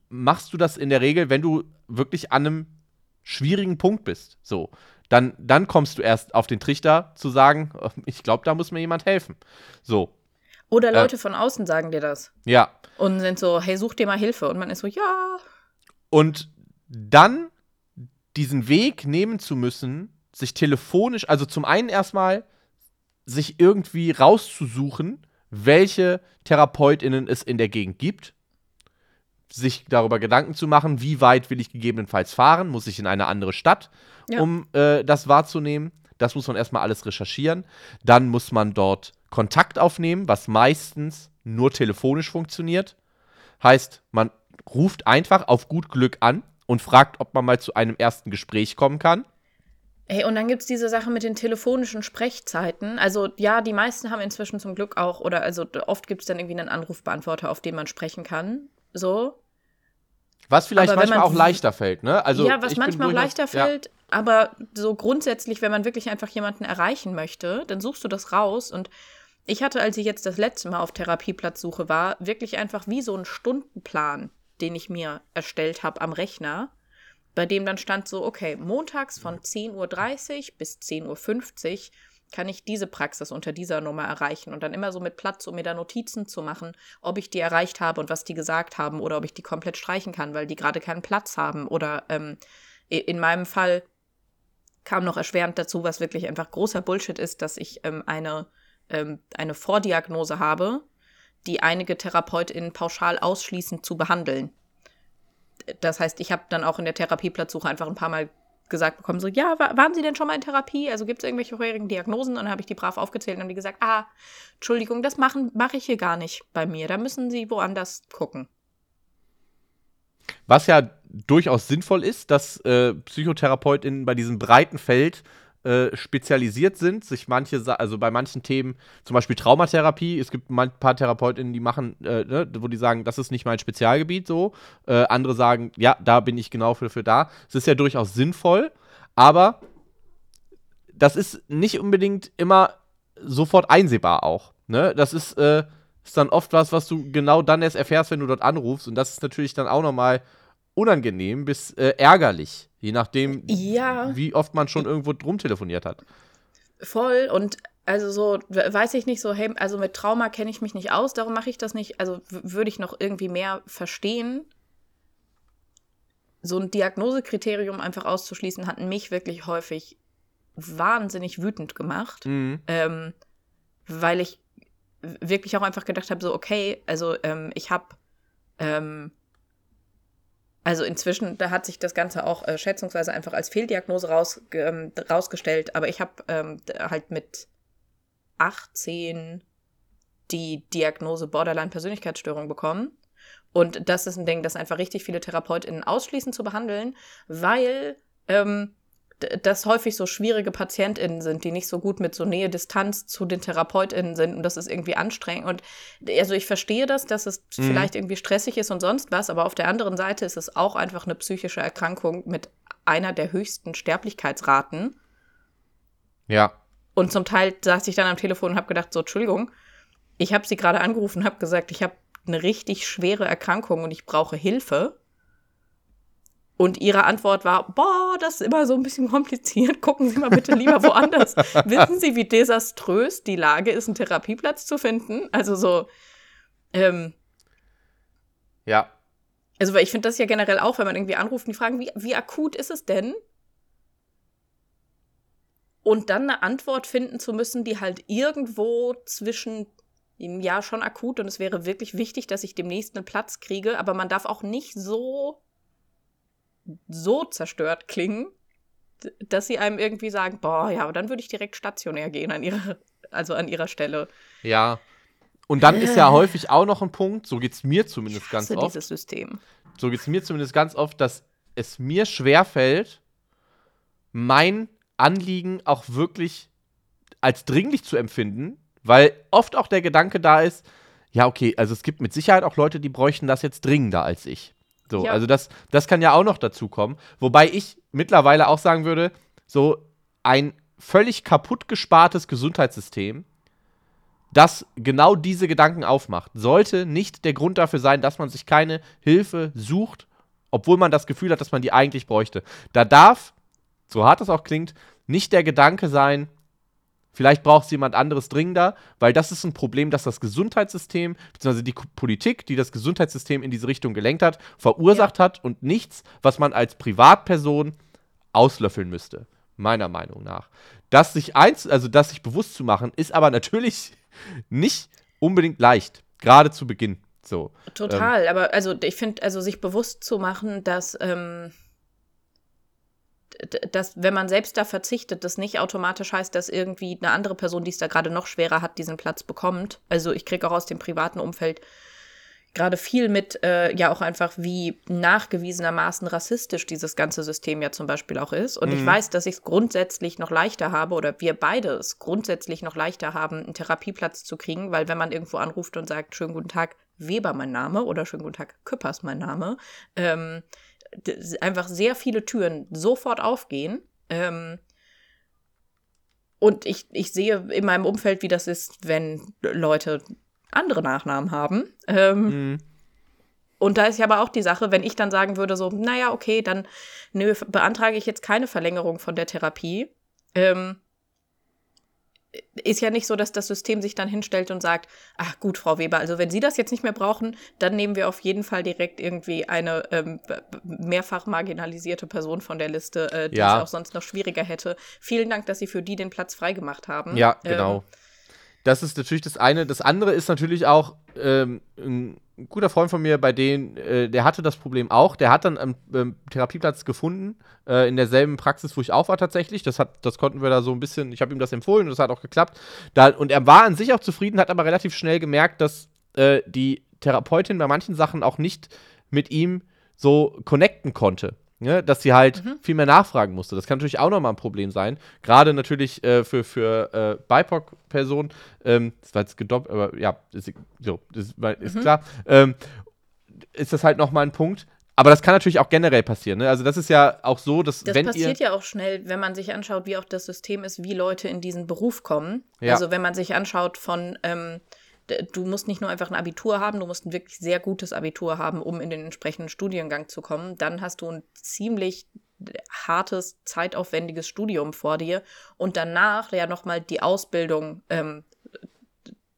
B: machst du das in der Regel, wenn du wirklich an einem schwierigen Punkt bist. So. Dann, dann kommst du erst auf den Trichter zu sagen, ich glaube, da muss mir jemand helfen. So.
A: Oder äh. Leute äh, von außen sagen dir das.
B: Ja.
A: Und sind so, hey, such dir mal Hilfe. Und man ist so, ja.
B: Und dann diesen Weg nehmen zu müssen, sich telefonisch, also zum einen erstmal sich irgendwie rauszusuchen, welche TherapeutInnen es in der Gegend gibt, sich darüber Gedanken zu machen, wie weit will ich gegebenenfalls fahren, muss ich in eine andere Stadt, ja. um äh, das wahrzunehmen. Das muss man erstmal alles recherchieren. Dann muss man dort Kontakt aufnehmen, was meistens nur telefonisch funktioniert. Heißt, man ruft einfach auf gut Glück an und fragt, ob man mal zu einem ersten Gespräch kommen kann.
A: Hey, und dann gibt es diese Sache mit den telefonischen Sprechzeiten. Also ja, die meisten haben inzwischen zum Glück auch, oder also oft gibt es dann irgendwie einen Anrufbeantworter, auf den man sprechen kann. So.
B: Was vielleicht manchmal man, auch leichter fällt, ne?
A: Also ja, was manchmal auch leichter fällt, ja. aber so grundsätzlich, wenn man wirklich einfach jemanden erreichen möchte, dann suchst du das raus und ich hatte, als ich jetzt das letzte Mal auf Therapieplatzsuche war, wirklich einfach wie so einen Stundenplan, den ich mir erstellt habe am Rechner, bei dem dann stand so, okay, montags von 10.30 Uhr bis 10.50 Uhr kann ich diese Praxis unter dieser Nummer erreichen und dann immer so mit Platz, um mir da Notizen zu machen, ob ich die erreicht habe und was die gesagt haben oder ob ich die komplett streichen kann, weil die gerade keinen Platz haben. Oder ähm, in meinem Fall kam noch erschwerend dazu, was wirklich einfach großer Bullshit ist, dass ich ähm, eine ähm, eine Vordiagnose habe, die einige TherapeutInnen pauschal ausschließen zu behandeln. Das heißt, ich habe dann auch in der Therapieplatzsuche einfach ein paar Mal gesagt bekommen, so, ja, waren Sie denn schon mal in Therapie? Also gibt es irgendwelche vorherigen Diagnosen? Und dann habe ich die brav aufgezählt und die gesagt, ah, Entschuldigung, das mache mach ich hier gar nicht bei mir. Da müssen Sie woanders gucken.
B: Was ja durchaus sinnvoll ist, dass äh, PsychotherapeutInnen bei diesem breiten Feld äh, spezialisiert sind, sich manche, also bei manchen Themen, zum Beispiel Traumatherapie, es gibt ein paar Therapeutinnen, die machen, äh, ne, wo die sagen, das ist nicht mein Spezialgebiet so. Äh, andere sagen, ja, da bin ich genau für, für da. Es ist ja durchaus sinnvoll, aber das ist nicht unbedingt immer sofort einsehbar auch. Ne? Das ist, äh, ist dann oft was, was du genau dann erst erfährst, wenn du dort anrufst. Und das ist natürlich dann auch nochmal unangenehm bis äh, ärgerlich. Je nachdem, ja. wie oft man schon irgendwo drum telefoniert hat.
A: Voll und also so, weiß ich nicht so, hey, also mit Trauma kenne ich mich nicht aus, darum mache ich das nicht. Also würde ich noch irgendwie mehr verstehen. So ein Diagnosekriterium einfach auszuschließen, hat mich wirklich häufig wahnsinnig wütend gemacht. Mhm. Ähm, weil ich wirklich auch einfach gedacht habe, so, okay, also ähm, ich habe ähm, also inzwischen, da hat sich das Ganze auch äh, schätzungsweise einfach als Fehldiagnose raus, ähm, rausgestellt. Aber ich habe ähm, halt mit 18 die Diagnose Borderline-Persönlichkeitsstörung bekommen. Und das ist ein Ding, das einfach richtig viele TherapeutInnen ausschließen zu behandeln, weil ähm, das häufig so schwierige PatientInnen sind, die nicht so gut mit so Nähe Distanz zu den TherapeutInnen sind und das ist irgendwie anstrengend. Und also ich verstehe das, dass es mhm. vielleicht irgendwie stressig ist und sonst was, aber auf der anderen Seite ist es auch einfach eine psychische Erkrankung mit einer der höchsten Sterblichkeitsraten.
B: Ja.
A: Und zum Teil saß ich dann am Telefon und habe gedacht, so, Entschuldigung, ich habe sie gerade angerufen, habe gesagt, ich habe eine richtig schwere Erkrankung und ich brauche Hilfe. Und ihre Antwort war, boah, das ist immer so ein bisschen kompliziert. Gucken Sie mal bitte lieber woanders. Wissen Sie, wie desaströs die Lage ist, einen Therapieplatz zu finden? Also so, ähm,
B: Ja.
A: also weil ich finde das ja generell auch, wenn man irgendwie anruft und die fragen, wie, wie akut ist es denn? Und dann eine Antwort finden zu müssen, die halt irgendwo zwischen, ja, schon akut und es wäre wirklich wichtig, dass ich demnächst einen Platz kriege, aber man darf auch nicht so, so zerstört klingen, dass sie einem irgendwie sagen, boah, ja, aber dann würde ich direkt stationär gehen an ihrer, also an ihrer Stelle.
B: Ja. Und dann ist ja häufig auch noch ein Punkt, so geht es mir zumindest
A: Ich
B: ganz
A: hasse
B: oft,
A: dieses System.
B: so geht es mir zumindest ganz oft, dass es mir schwerfällt, mein Anliegen auch wirklich als dringlich zu empfinden, weil oft auch der Gedanke da ist, ja, okay, also es gibt mit Sicherheit auch Leute, die bräuchten das jetzt dringender als ich. So,
A: Ja.
B: also das, das kann ja auch noch dazu kommen. Wobei ich mittlerweile auch sagen würde, so ein völlig kaputt gespartes Gesundheitssystem, das genau diese Gedanken aufmacht, sollte nicht der Grund dafür sein, dass man sich keine Hilfe sucht, obwohl man das Gefühl hat, dass man die eigentlich bräuchte. Da darf, so hart es auch klingt, nicht der Gedanke sein, vielleicht braucht es jemand anderes dringender, weil das ist ein Problem, das das Gesundheitssystem, beziehungsweise die Politik, die das Gesundheitssystem in diese Richtung gelenkt hat, verursacht hat und nichts, was man als Privatperson auslöffeln müsste, meiner Meinung nach. Das sich eins, also das sich bewusst zu machen, ist aber natürlich nicht unbedingt leicht, gerade zu Beginn. So.
A: Total, aber also ich finde, also sich bewusst zu machen, dass, ähm, dass wenn man selbst da verzichtet, das nicht automatisch heißt, dass irgendwie eine andere Person, die es da gerade noch schwerer hat, diesen Platz bekommt. Also ich kriege auch aus dem privaten Umfeld gerade viel mit, äh, ja auch einfach, wie nachgewiesenermaßen rassistisch dieses ganze System ja zum Beispiel auch ist. Und ich weiß, dass ich es grundsätzlich noch leichter habe oder wir beide es grundsätzlich noch leichter haben, einen Therapieplatz zu kriegen, weil wenn man irgendwo anruft und sagt, schönen guten Tag, Weber mein Name oder schönen guten Tag, Küppers mein Name, ähm, einfach sehr viele Türen sofort aufgehen. Ähm, und ich, ich sehe in meinem Umfeld, wie das ist, wenn Leute andere Nachnamen haben. Ähm,
B: Mhm.
A: und da ist ja aber auch die Sache, wenn ich dann sagen würde, so, naja, okay, dann nö, beantrage ich jetzt keine Verlängerung von der Therapie. Ähm, ist ja nicht so, dass das System sich dann hinstellt und sagt, ach gut, Frau Weber, also wenn Sie das jetzt nicht mehr brauchen, dann nehmen wir auf jeden Fall direkt irgendwie eine ähm, mehrfach marginalisierte Person von der Liste, äh, die
B: Ja.
A: es auch sonst noch schwieriger hätte. Vielen Dank, dass Sie für die den Platz freigemacht haben.
B: Ja,
A: Ähm,
B: genau. Das ist natürlich das eine. Das andere ist natürlich auch ähm, ein guter Freund von mir, bei dem, äh, der hatte das Problem auch. Der hat dann einen ähm, Therapieplatz gefunden, äh, in derselben Praxis, wo ich auch war tatsächlich. Das, hat, das konnten wir da so ein bisschen, ich habe ihm das empfohlen und das hat auch geklappt. Da, und er war an sich auch zufrieden, hat aber relativ schnell gemerkt, dass äh, die Therapeutin bei manchen Sachen auch nicht mit ihm so connecten konnte. Ne, dass sie halt viel mehr nachfragen musste. Das kann natürlich auch nochmal ein Problem sein. Gerade natürlich äh, für, für äh, BIPOC-Personen. Ähm, das war jetzt gedoppelt, aber ja, ist, so, ist, ist klar. Ähm, ist das halt nochmal ein Punkt. Aber das kann natürlich auch generell passieren. Ne? Also, das ist ja auch so, dass
A: Das
B: wenn
A: passiert
B: ihr.
A: ja auch schnell, wenn man sich anschaut, wie auch das System ist, wie Leute in diesen Beruf kommen.
B: Ja.
A: Also wenn man sich anschaut von, ähm, du musst nicht nur einfach ein Abitur haben, du musst ein wirklich sehr gutes Abitur haben, um in den entsprechenden Studiengang zu kommen. Dann hast du ein ziemlich hartes, zeitaufwendiges Studium vor dir und danach ja nochmal die Ausbildung ähm,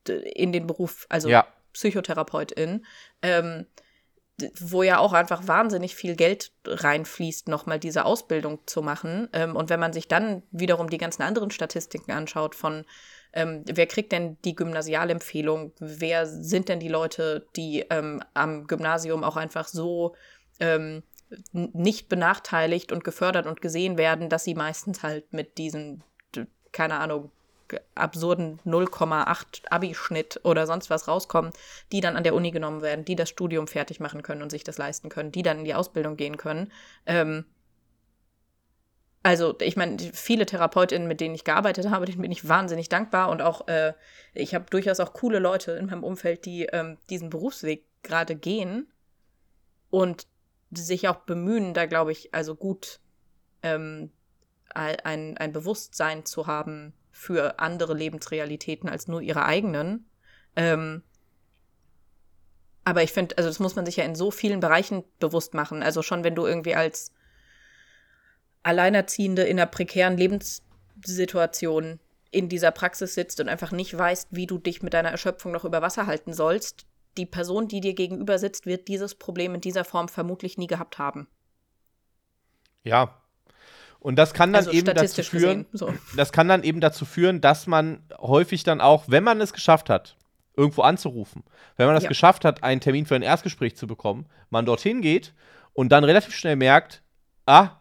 A: in den Beruf, also
B: Ja.
A: Psychotherapeutin. Ähm, wo ja auch einfach wahnsinnig viel Geld reinfließt, nochmal diese Ausbildung zu machen. Ähm, und wenn man sich dann wiederum die ganzen anderen Statistiken anschaut von ähm, wer kriegt denn die Gymnasialempfehlung, wer sind denn die Leute, die ähm, am Gymnasium auch einfach so ähm, nicht benachteiligt und gefördert und gesehen werden, dass sie meistens halt mit diesen, keine Ahnung, absurden 0,8 Abi-Schnitt oder sonst was rauskommen, die dann an der Uni genommen werden, die das Studium fertig machen können und sich das leisten können, die dann in die Ausbildung gehen können. Ähm, also, ich meine, viele Therapeutinnen, mit denen ich gearbeitet habe, denen bin ich wahnsinnig dankbar und auch, äh, ich habe durchaus auch coole Leute in meinem Umfeld, die ähm, diesen Berufsweg gerade gehen und sich auch bemühen, da glaube ich, also gut ähm, ein, ein Bewusstsein zu haben für andere Lebensrealitäten als nur ihre eigenen. Ähm, aber ich finde, also das muss man sich ja in so vielen Bereichen bewusst machen. Also schon, wenn du irgendwie als Alleinerziehende in einer prekären Lebenssituation in dieser Praxis sitzt und einfach nicht weißt, wie du dich mit deiner Erschöpfung noch über Wasser halten sollst, die Person, die dir gegenüber sitzt, wird dieses Problem in dieser Form vermutlich nie gehabt haben.
B: Ja. Und das kann dann also eben dazu führen, gesehen, so. das kann dann eben dazu führen, dass man häufig dann auch, wenn man es geschafft hat, irgendwo anzurufen, wenn man es ja. geschafft hat, einen Termin für ein Erstgespräch zu bekommen, man dorthin geht und dann relativ schnell merkt, ah,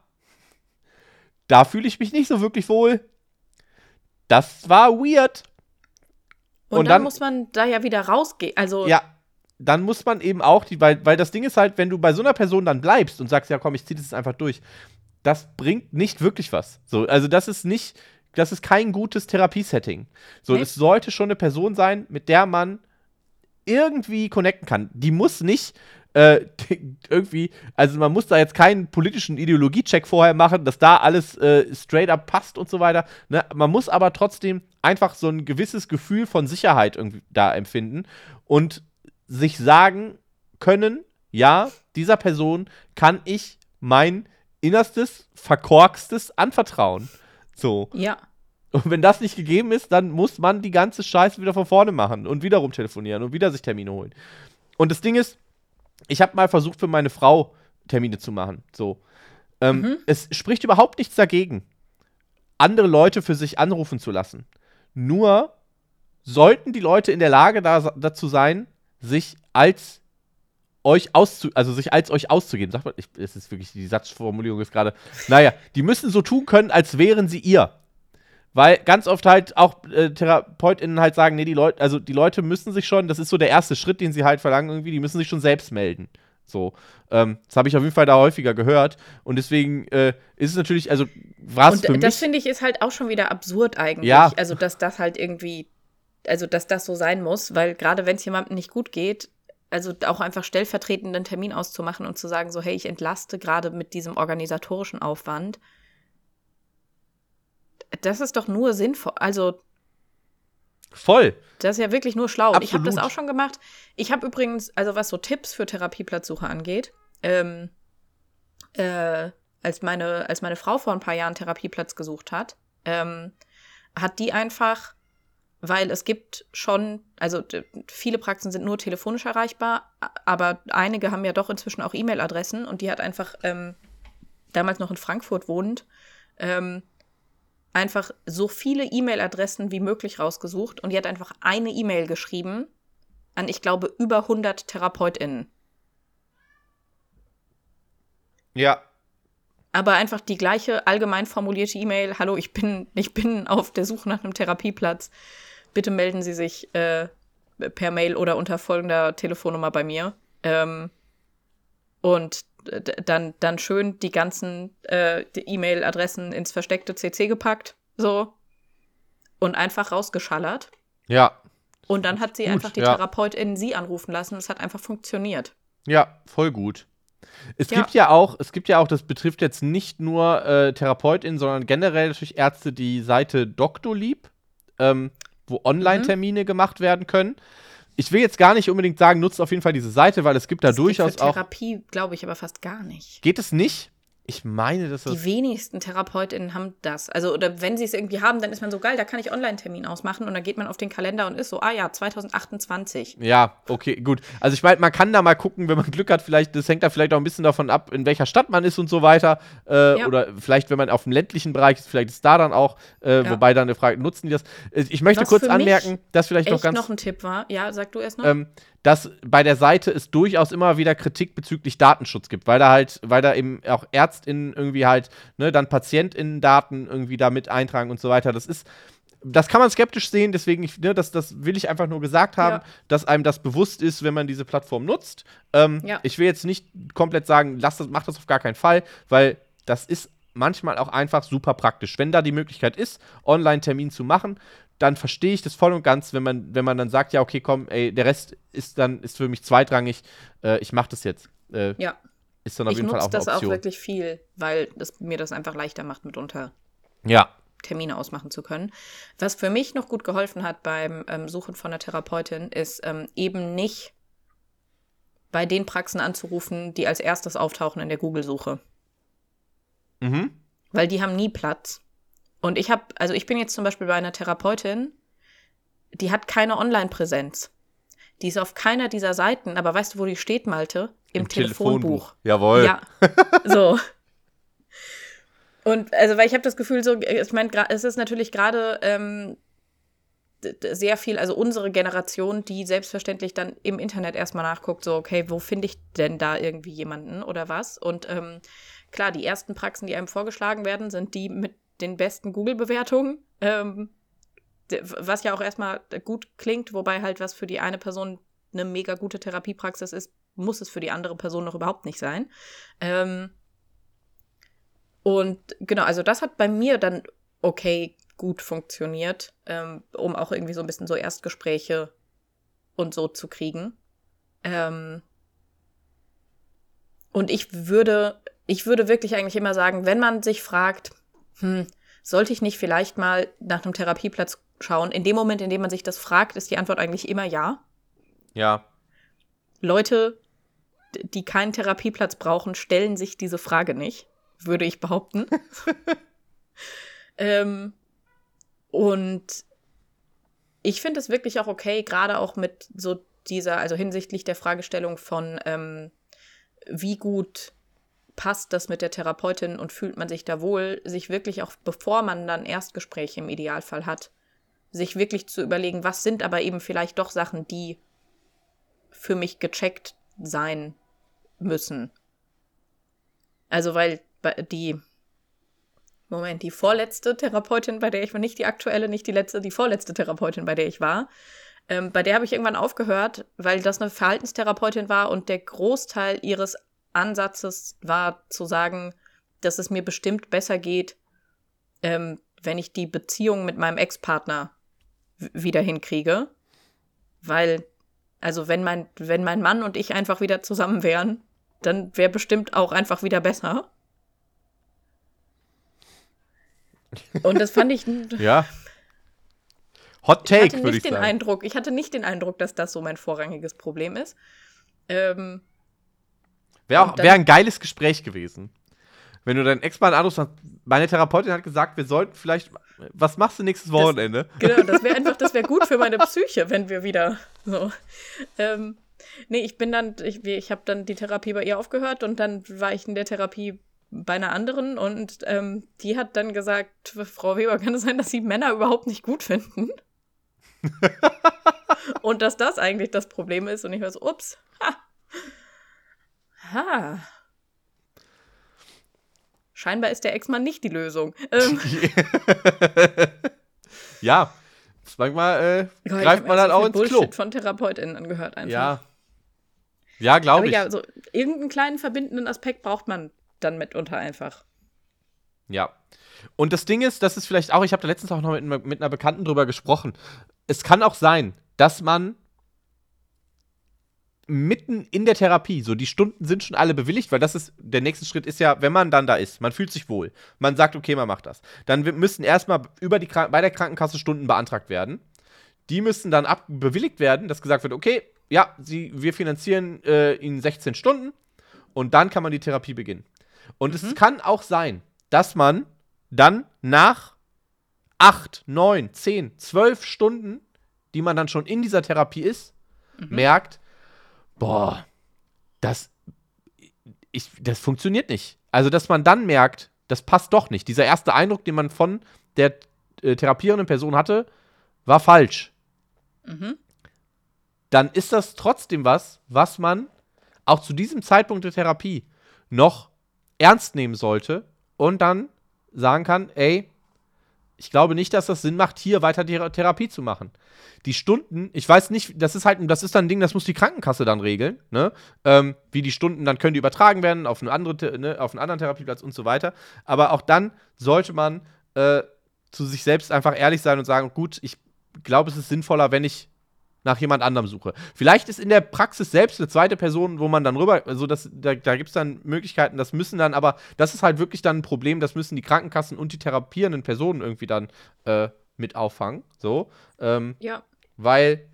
B: da fühle ich mich nicht so wirklich wohl. Das war weird.
A: Und, und dann, dann, muss man da ja wieder rausgehen. Also
B: ja, dann muss man eben auch, die, weil, weil das Ding ist halt, wenn du bei so einer Person dann bleibst und sagst, ja komm, ich zieh das einfach durch, das bringt nicht wirklich was. So, also das ist nicht, das ist kein gutes Therapiesetting. So, es sollte schon eine Person sein, mit der man irgendwie connecten kann. Die muss nicht äh, irgendwie, also man muss da jetzt keinen politischen Ideologiecheck vorher machen, dass da alles äh, straight up passt und so weiter. Ne? Man muss aber trotzdem einfach so ein gewisses Gefühl von Sicherheit irgendwie da empfinden und sich sagen können, ja, dieser Person kann ich mein Innerstes, Verkorkstes anvertrauen. So.
A: Ja.
B: Und wenn das nicht gegeben ist, dann muss man die ganze Scheiße wieder von vorne machen und wieder rumtelefonieren und wieder sich Termine holen. Und das Ding ist, ich habe mal versucht, für meine Frau Termine zu machen. So. Ähm, mhm. Es spricht überhaupt nichts dagegen, andere Leute für sich anrufen zu lassen. Nur sollten die Leute in der Lage da, dazu sein, sich als euch auszu also sich als euch auszugeben. Sagt man, es ist wirklich, die Satzformulierung ist gerade, naja, die müssen so tun können, als wären sie ihr. Weil ganz oft halt auch äh, TherapeutInnen halt sagen, nee, die Leute, also die Leute müssen sich schon, das ist so der erste Schritt, den sie halt verlangen, irgendwie, die müssen sich schon selbst melden. So. Ähm, das habe ich auf jeden Fall da häufiger gehört. Und deswegen äh, ist es natürlich, also war es für mich.
A: Das finde ich ist halt auch schon wieder absurd eigentlich. Ja. Also, dass das halt irgendwie, also dass das so sein muss, weil gerade wenn es jemandem nicht gut geht, also auch einfach stellvertretenden Termin auszumachen und zu sagen, so, hey, ich entlaste gerade mit diesem organisatorischen Aufwand das ist doch nur sinnvoll. Also.
B: Voll.
A: Das ist ja wirklich nur schlau. Absolut. Ich habe das auch schon gemacht. Ich habe übrigens, also was so Tipps für Therapieplatzsuche angeht, ähm, äh, als meine, als meine Frau vor ein paar Jahren Therapieplatz gesucht hat, ähm, hat die einfach, weil es gibt schon, also viele Praxen sind nur telefonisch erreichbar, aber einige haben ja doch inzwischen auch E-Mail-Adressen und die hat einfach ähm, damals noch in Frankfurt wohnt, ähm, einfach so viele E-Mail-Adressen wie möglich rausgesucht und die hat einfach eine E-Mail geschrieben an, ich glaube, über 100 TherapeutInnen.
B: Ja.
A: Aber einfach die gleiche allgemein formulierte E-Mail: Hallo, ich bin, ich bin auf der Suche nach einem Therapieplatz. Bitte melden Sie sich äh, per Mail oder unter folgender Telefonnummer bei mir. Ähm, und dann, dann schön die ganzen äh, E-Mail-Adressen ins versteckte CC gepackt, so, und einfach rausgeschallert.
B: Ja.
A: Und dann hat sie gut, einfach die ja. Therapeutin sie anrufen lassen. Es hat einfach funktioniert.
B: Ja, voll gut. Es ja. gibt ja auch, es gibt ja auch, das betrifft jetzt nicht nur äh, TherapeutInnen, sondern generell natürlich Ärzte, die Seite Doktorlieb, ähm, wo Online-Termine mhm. gemacht werden können ich will jetzt gar nicht unbedingt sagen, nutzt auf jeden Fall diese Seite, weil es gibt da das durchaus auch.
A: Therapie glaube ich aber fast gar nicht.
B: Geht es nicht? Ich meine, dass
A: das. Die wenigsten TherapeutInnen haben das. Also, oder wenn sie es irgendwie haben, dann ist man so geil, da kann ich Online-Termin ausmachen und dann geht man auf den Kalender und ist so, ah ja, 2028.
B: Ja, okay, gut. Also, ich meine, man kann da mal gucken, wenn man Glück hat, vielleicht, das hängt da vielleicht auch ein bisschen davon ab, in welcher Stadt man ist und so weiter. Äh, ja. Oder vielleicht, wenn man auf dem ländlichen Bereich ist, vielleicht ist da dann auch, äh, ja. wobei dann eine Frage, nutzen die das? Äh, ich möchte Was kurz anmerken, dass vielleicht noch ganz.
A: noch ein Tipp war. Ja, sag du erst noch.
B: Ähm, dass bei der Seite es durchaus immer wieder Kritik bezüglich Datenschutz gibt, weil da halt, weil da eben auch ÄrztInnen irgendwie halt, ne, dann PatientInnen-Daten irgendwie da mit eintragen und so weiter. Das ist, das kann man skeptisch sehen, deswegen, ich, ne, das, das will ich einfach nur gesagt haben, ja. dass einem das bewusst ist, wenn man diese Plattform nutzt. Ähm, ja. Ich will jetzt nicht komplett sagen, lass das, mach das auf gar keinen Fall, weil das ist manchmal auch einfach super praktisch. Wenn da die Möglichkeit ist, Online-Termin zu machen, dann verstehe ich das voll und ganz, wenn man, wenn man dann sagt, ja, okay, komm, ey, der Rest ist dann ist für mich zweitrangig, äh, ich mache das jetzt. Äh,
A: ja.
B: Ist dann auf ich jeden Fall auch eine
A: Option. Das auch wirklich viel, weil das mir das einfach leichter macht mitunter.
B: Ja,
A: Termine ausmachen zu können. Was für mich noch gut geholfen hat beim ähm, Suchen von einer Therapeutin, ist ähm, eben nicht bei den Praxen anzurufen, die als erstes auftauchen in der Google-Suche.
B: Mhm.
A: Weil die haben nie Platz. Und ich habe, also ich bin jetzt zum Beispiel bei einer Therapeutin, die hat keine Online-Präsenz. Die ist auf keiner dieser Seiten, aber weißt du, wo die steht, Malte? Im, Im Telefonbuch. Telefonbuch.
B: Jawohl.
A: Ja. So. Und also, weil ich habe das Gefühl, so, ich meine, es ist natürlich gerade ähm, sehr viel, also unsere Generation, die selbstverständlich dann im Internet erstmal nachguckt, so, okay, wo finde ich denn da irgendwie jemanden oder was? Und ähm, klar, die ersten Praxen, die einem vorgeschlagen werden, sind die mit den besten Google-Bewertungen. Ähm, was ja auch erstmal gut klingt, wobei halt was für die eine Person eine mega gute Therapiepraxis ist, muss es für die andere Person noch überhaupt nicht sein. Ähm, und genau, also das hat bei mir dann okay gut funktioniert, ähm, um auch irgendwie so ein bisschen so Erstgespräche und so zu kriegen. Ähm, und ich würde, ich würde wirklich eigentlich immer sagen, wenn man sich fragt, hm, sollte ich nicht vielleicht mal nach einem Therapieplatz schauen? In dem Moment, in dem man sich das fragt, ist die Antwort eigentlich immer ja.
B: Ja.
A: Leute, die keinen Therapieplatz brauchen, stellen sich diese Frage nicht würde ich behaupten. ähm, und ich finde es wirklich auch okay, gerade auch mit so dieser, also hinsichtlich der Fragestellung von, ähm, wie gut passt das mit der Therapeutin und fühlt man sich da wohl, sich wirklich auch, bevor man dann Erstgespräche im Idealfall hat, sich wirklich zu überlegen, was sind aber eben vielleicht doch Sachen, die für mich gecheckt sein müssen. Also, weil die Moment, die vorletzte Therapeutin, bei der ich war, nicht die aktuelle, nicht die letzte, die vorletzte Therapeutin, bei der ich war, ähm, bei der habe ich irgendwann aufgehört, weil das eine Verhaltenstherapeutin war und der Großteil ihres Ansatzes war zu sagen, dass es mir bestimmt besser geht, ähm, wenn ich die Beziehung mit meinem Ex-Partner wieder hinkriege. Weil, also wenn mein, wenn mein Mann und ich einfach wieder zusammen wären, dann wäre bestimmt auch einfach wieder besser. Und das fand ich.
B: ja. Hot Take,
A: würde
B: ich
A: den
B: sagen.
A: Eindruck, ich hatte nicht den Eindruck, dass das so mein vorrangiges Problem ist. Ähm,
B: Wäre wär ein geiles Gespräch gewesen. Wenn du deinen Ex-Mann anrufst, meine Therapeutin hat gesagt, wir sollten vielleicht, was machst du nächstes Wochenende?
A: Das, genau, das wäre einfach, das wäre gut für meine Psyche, wenn wir wieder so. Ähm, nee, ich bin dann, ich, ich habe dann die Therapie bei ihr aufgehört und dann war ich in der Therapie bei einer anderen und ähm, die hat dann gesagt, Frau Weber, kann es sein, dass Sie Männer überhaupt nicht gut finden? und dass das eigentlich das Problem ist und ich war so, ups, ha. Ha. Scheinbar ist der Ex-Mann nicht die Lösung. Ähm.
B: ja, manchmal äh, greift man halt auch ins
A: Bullshit
B: Klo.
A: von TherapeutInnen angehört einfach.
B: Ja. Ja, glaube ich.
A: Ja, so irgendeinen kleinen verbindenden Aspekt braucht man dann mitunter einfach.
B: Ja. Und das Ding ist, das ist vielleicht auch, ich habe da letztens auch noch mit, mit einer Bekannten drüber gesprochen. Es kann auch sein, dass man mitten in der Therapie, so die Stunden sind schon alle bewilligt, weil das ist, der nächste Schritt ist ja, wenn man dann da ist, man fühlt sich wohl, man sagt, okay, man macht das. Dann müssen erstmal über die, bei der Krankenkasse Stunden beantragt werden. Die müssen dann ab, bewilligt werden, dass gesagt wird, okay, ja, sie, wir finanzieren äh, Ihnen 16 Stunden und dann kann man die Therapie beginnen. Und mhm. es kann auch sein, dass man dann nach acht, neun, zehn, zwölf Stunden, die man dann schon in dieser Therapie ist, mhm. merkt, boah, das, ich, das funktioniert nicht. Also, dass man dann merkt, das passt doch nicht. Dieser erste Eindruck, den man von der äh, therapierenden Person hatte, war falsch. Mhm. Dann ist das trotzdem was, was man auch zu diesem Zeitpunkt der Therapie noch ernst nehmen sollte und dann sagen kann, ey, ich glaube nicht, dass das Sinn macht, hier weiter die Therapie zu machen. Die Stunden, ich weiß nicht, das ist halt, das ist dann ein Ding, das muss die Krankenkasse dann regeln, ne? Ähm, wie die Stunden dann können die übertragen werden auf, eine andere, ne, auf einen anderen Therapieplatz und so weiter. Aber auch dann sollte man äh, zu sich selbst einfach ehrlich sein und sagen, gut, ich glaube, es ist sinnvoller, wenn ich nach jemand anderem suche. Vielleicht ist in der Praxis selbst eine zweite Person, wo man dann rüber, also das, da, da gibt es dann Möglichkeiten, das müssen dann, aber das ist halt wirklich dann ein Problem, das müssen die Krankenkassen und die therapierenden Personen irgendwie dann äh, mit auffangen. So. Ähm,
A: ja.
B: Weil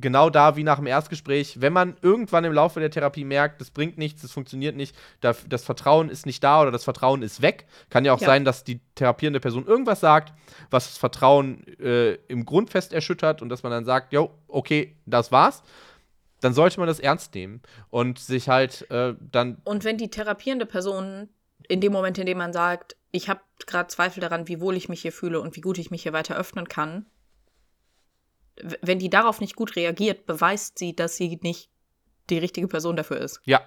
B: genau da wie nach dem Erstgespräch, wenn man irgendwann im Laufe der Therapie merkt, das bringt nichts, das funktioniert nicht, das Vertrauen ist nicht da oder das Vertrauen ist weg, kann ja auch ja. sein, dass die therapierende Person irgendwas sagt, was das Vertrauen äh, im Grundfest erschüttert und dass man dann sagt, jo, okay, das war's. Dann sollte man das ernst nehmen und sich halt äh, dann.
A: Und wenn die therapierende Person in dem Moment, in dem man sagt, ich habe gerade Zweifel daran, wie wohl ich mich hier fühle und wie gut ich mich hier weiter öffnen kann, wenn die darauf nicht gut reagiert, beweist sie, dass sie nicht die richtige Person dafür ist.
B: Ja.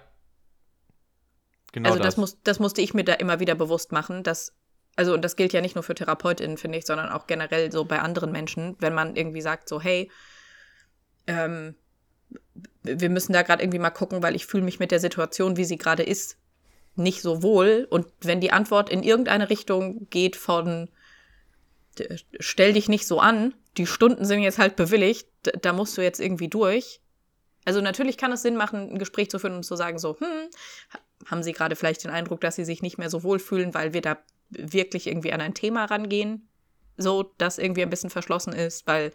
A: Genau also das, das, muss, das musste ich mir da immer wieder bewusst machen, dass, also und das gilt ja nicht nur für TherapeutInnen, finde ich, sondern auch generell so bei anderen Menschen, wenn man irgendwie sagt, so, hey, ähm, wir müssen da gerade irgendwie mal gucken, weil ich fühle mich mit der Situation, wie sie gerade ist, nicht so wohl. Und wenn die Antwort in irgendeine Richtung geht von stell dich nicht so an, die Stunden sind jetzt halt bewilligt, da musst du jetzt irgendwie durch. Also natürlich kann es Sinn machen, ein Gespräch zu führen und zu sagen, so, hm, haben Sie gerade vielleicht den Eindruck, dass Sie sich nicht mehr so wohl fühlen, weil wir da wirklich irgendwie an ein Thema rangehen, so, das irgendwie ein bisschen verschlossen ist, weil,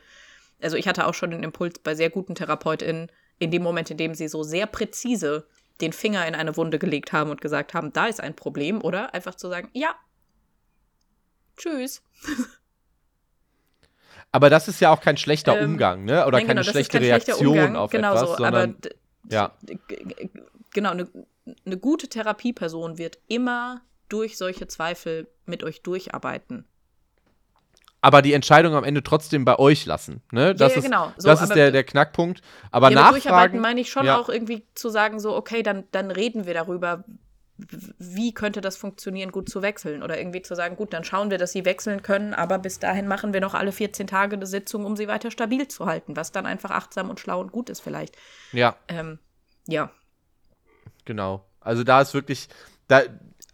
A: also ich hatte auch schon den Impuls bei sehr guten TherapeutInnen, in dem Moment, in dem sie so sehr präzise den Finger in eine Wunde gelegt haben und gesagt haben, da ist ein Problem, oder? Einfach zu sagen, ja, tschüss.
B: Aber das ist ja auch kein schlechter ähm, Umgang, ne? Oder nein, keine genau, schlechte kein Reaktion Umgang, auf genau etwas, so, sondern aber ja.
A: Genau, eine, eine gute Therapieperson wird immer durch solche Zweifel mit euch durcharbeiten.
B: Aber die Entscheidung am Ende trotzdem bei euch lassen. Ne? Das ja, ja, genau. So, das ist der, der Knackpunkt. Aber ja, nachfragen. Durcharbeiten
A: meine ich schon ja. auch irgendwie zu sagen, so, okay, dann, dann reden wir darüber, wie könnte das funktionieren, gut zu wechseln? Oder irgendwie zu sagen, gut, dann schauen wir, dass sie wechseln können, aber bis dahin machen wir noch alle 14 Tage eine Sitzung, um sie weiter stabil zu halten, was dann einfach achtsam und schlau und gut ist vielleicht.
B: Ja.
A: Ähm, ja.
B: Genau. Also da ist wirklich, da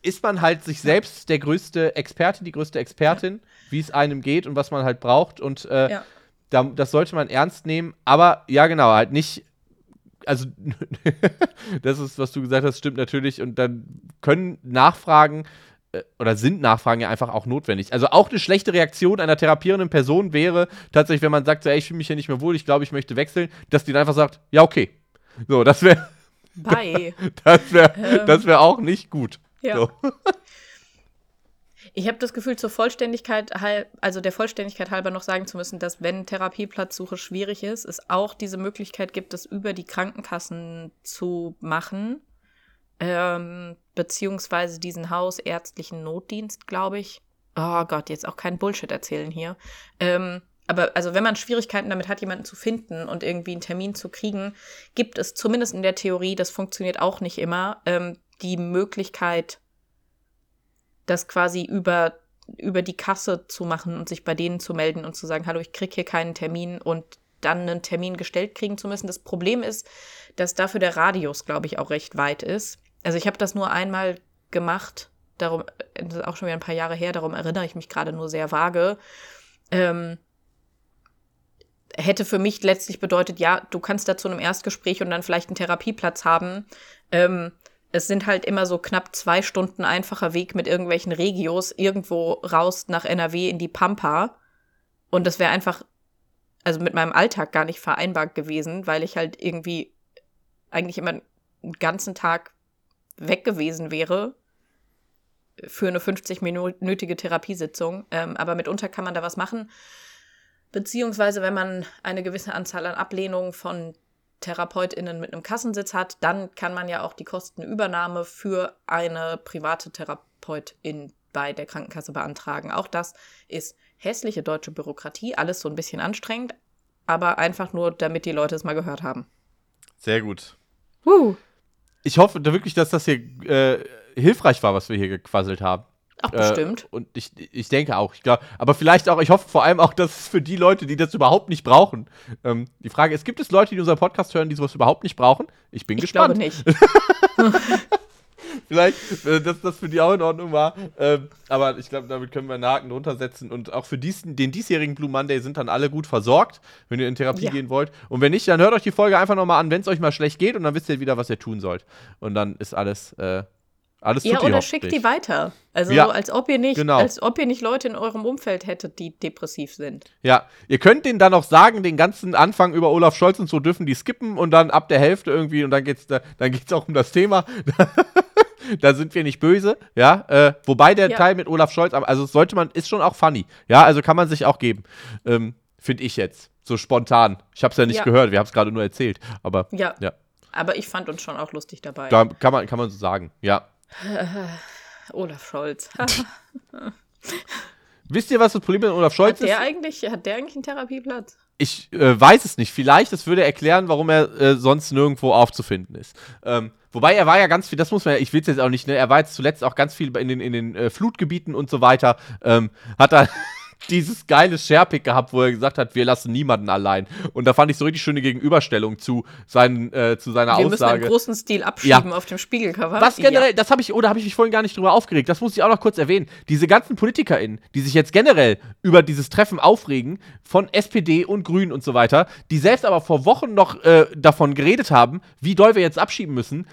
B: ist man halt sich selbst der größte Experte, die größte Expertin, ja. wie es einem geht und was man halt braucht. Und äh, ja. da, das sollte man ernst nehmen. Aber ja, genau, halt nicht also das ist, was du gesagt hast, stimmt natürlich. Und dann können Nachfragen äh, oder sind Nachfragen ja einfach auch notwendig. Also auch eine schlechte Reaktion einer therapierenden Person wäre tatsächlich, wenn man sagt, so, ey, ich fühle mich hier nicht mehr wohl, ich glaube, ich möchte wechseln, dass die dann einfach sagt, ja, okay. So, das wäre.
A: Bye.
B: Das wäre ähm. das wär auch nicht gut.
A: Ja.
B: So.
A: Ich habe das Gefühl, zur Vollständigkeit, also der Vollständigkeit halber noch sagen zu müssen, dass wenn Therapieplatzsuche schwierig ist, es auch diese Möglichkeit gibt, das über die Krankenkassen zu machen, ähm, beziehungsweise diesen hausärztlichen Notdienst, glaube ich. Oh Gott, jetzt auch kein Bullshit erzählen hier. Ähm, aber also wenn man Schwierigkeiten damit hat, jemanden zu finden und irgendwie einen Termin zu kriegen, gibt es zumindest in der Theorie, das funktioniert auch nicht immer, ähm, die Möglichkeit, das quasi über, über die Kasse zu machen und sich bei denen zu melden und zu sagen, hallo, ich kriege hier keinen Termin und dann einen Termin gestellt kriegen zu müssen. Das Problem ist, dass dafür der Radius, glaube ich, auch recht weit ist. Also ich habe das nur einmal gemacht, darum, das ist auch schon wieder ein paar Jahre her, darum erinnere ich mich gerade nur sehr vage. Ähm, hätte für mich letztlich bedeutet, ja, du kannst da zu einem Erstgespräch und dann vielleicht einen Therapieplatz haben. Ähm, es sind halt immer so knapp zwei Stunden einfacher Weg mit irgendwelchen Regios irgendwo raus nach NRW in die Pampa. Und das wäre einfach, also mit meinem Alltag gar nicht vereinbar gewesen, weil ich halt irgendwie eigentlich immer einen ganzen Tag weg gewesen wäre für eine 50-minütige Therapiesitzung. Ähm, aber mitunter kann man da was machen. Beziehungsweise, wenn man eine gewisse Anzahl an Ablehnungen von TherapeutInnen mit einem Kassensitz hat, dann kann man ja auch die Kostenübernahme für eine private Therapeutin bei der Krankenkasse beantragen. Auch das ist hässliche deutsche Bürokratie, alles so ein bisschen anstrengend, aber einfach nur, damit die Leute es mal gehört haben.
B: Sehr gut.
A: Uh.
B: Ich hoffe wirklich, dass das hier äh, hilfreich war, was wir hier gequasselt haben.
A: Ach, bestimmt. Äh,
B: und ich, ich denke auch. Ich glaub, aber vielleicht auch, ich hoffe vor allem auch, dass es für die Leute, die das überhaupt nicht brauchen. Ähm, die Frage ist: Gibt es Leute, die unseren Podcast hören, die sowas überhaupt nicht brauchen? Ich bin
A: ich
B: gespannt.
A: Ich glaube nicht.
B: Vielleicht, äh, dass das für die auch in Ordnung war. Ähm, aber ich glaube, damit können wir einen Haken drunter setzen. Und auch für dies, den diesjährigen Blue Monday sind dann alle gut versorgt, wenn ihr in Therapie ja. gehen wollt. Und wenn nicht, dann hört euch die Folge einfach nochmal an, wenn es euch mal schlecht geht und dann wisst ihr wieder, was ihr tun sollt. Und dann ist alles. Äh, alles
A: ja, oder schickt die weiter. Also ja, als ob ihr nicht, genau. als ob ihr nicht Leute in eurem Umfeld hättet, die depressiv sind.
B: Ja, ihr könnt denen dann auch sagen, den ganzen Anfang über Olaf Scholz und so dürfen die skippen und dann ab der Hälfte irgendwie und dann geht's da, dann geht's auch um das Thema. da sind wir nicht böse, ja. Äh, wobei der ja. Teil mit Olaf Scholz, also sollte man, ist schon auch funny, ja. Also kann man sich auch geben, ähm, finde ich jetzt so spontan. Ich habe es ja nicht ja. gehört, wir haben es gerade nur erzählt, aber
A: ja. ja. Aber ich fand uns schon auch lustig dabei.
B: Da kann man, kann man so sagen, ja.
A: Olaf Scholz.
B: Wisst ihr, was das Problem mit Olaf Scholz
A: hat der
B: ist?
A: Eigentlich, hat der eigentlich einen Therapieplatz?
B: Ich äh, weiß es nicht. Vielleicht, das würde erklären, warum er äh, sonst nirgendwo aufzufinden ist. Ähm, wobei er war ja ganz viel, das muss man ja, ich will es jetzt auch nicht, ne, er war jetzt zuletzt auch ganz viel in den, in den äh, Flutgebieten und so weiter. Ähm, hat er dieses geile Sharepick gehabt, wo er gesagt hat, wir lassen niemanden allein. Und da fand ich so richtig schöne Gegenüberstellung zu, seinen, äh, zu seiner wir Aussage. Wir müssen
A: einen großen Stil abschieben ja. auf dem Spiegelcover.
B: Was generell, ja. das habe ich, oder habe ich mich vorhin gar nicht drüber aufgeregt, das muss ich auch noch kurz erwähnen. Diese ganzen PolitikerInnen, die sich jetzt generell über dieses Treffen aufregen, von SPD und Grünen und so weiter, die selbst aber vor Wochen noch äh, davon geredet haben, wie doll wir jetzt abschieben müssen,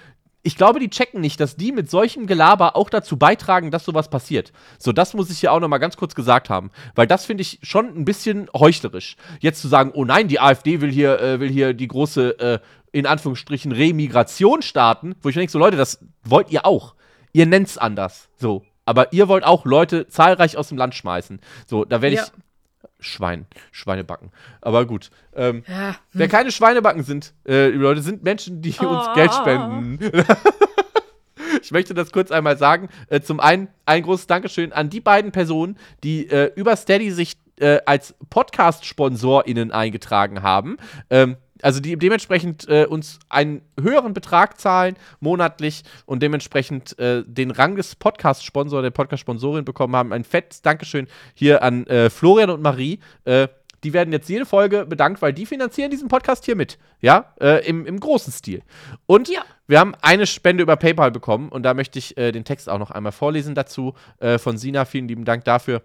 B: ich glaube, die checken nicht, dass die mit solchem Gelaber auch dazu beitragen, dass sowas passiert. So, das muss ich hier auch noch mal ganz kurz gesagt haben, weil das finde ich schon ein bisschen heuchlerisch. Jetzt zu sagen, oh nein, die AfD will hier, äh, will hier die große, äh, in Anführungsstrichen, Remigration starten, wo ich denke, so Leute, das wollt ihr auch. Ihr nennt's anders. So. Aber ihr wollt auch Leute zahlreich aus dem Land schmeißen. So, da werde ich, ja. Schwein, Schweinebacken. Aber gut. Ähm, ja. hm. Wer keine Schweinebacken sind, äh, Leute, sind Menschen, die oh. uns Geld spenden. ich möchte das kurz einmal sagen. Äh, zum einen ein großes Dankeschön an die beiden Personen, die äh, über Steady sich äh, als Podcast-SponsorInnen eingetragen haben. Ähm, also die dementsprechend äh, uns einen höheren Betrag zahlen monatlich und dementsprechend äh, den Rang des Podcast-Sponsor, der Podcast-Sponsorin bekommen haben. Ein fettes Dankeschön hier an äh, Florian und Marie. Äh, die werden jetzt jede Folge bedankt, weil die finanzieren diesen Podcast hier mit. Ja, äh, im, im großen Stil. Und ja. wir haben eine Spende über PayPal bekommen und da möchte ich äh, den Text auch noch einmal vorlesen dazu von Sina. Vielen lieben Dank dafür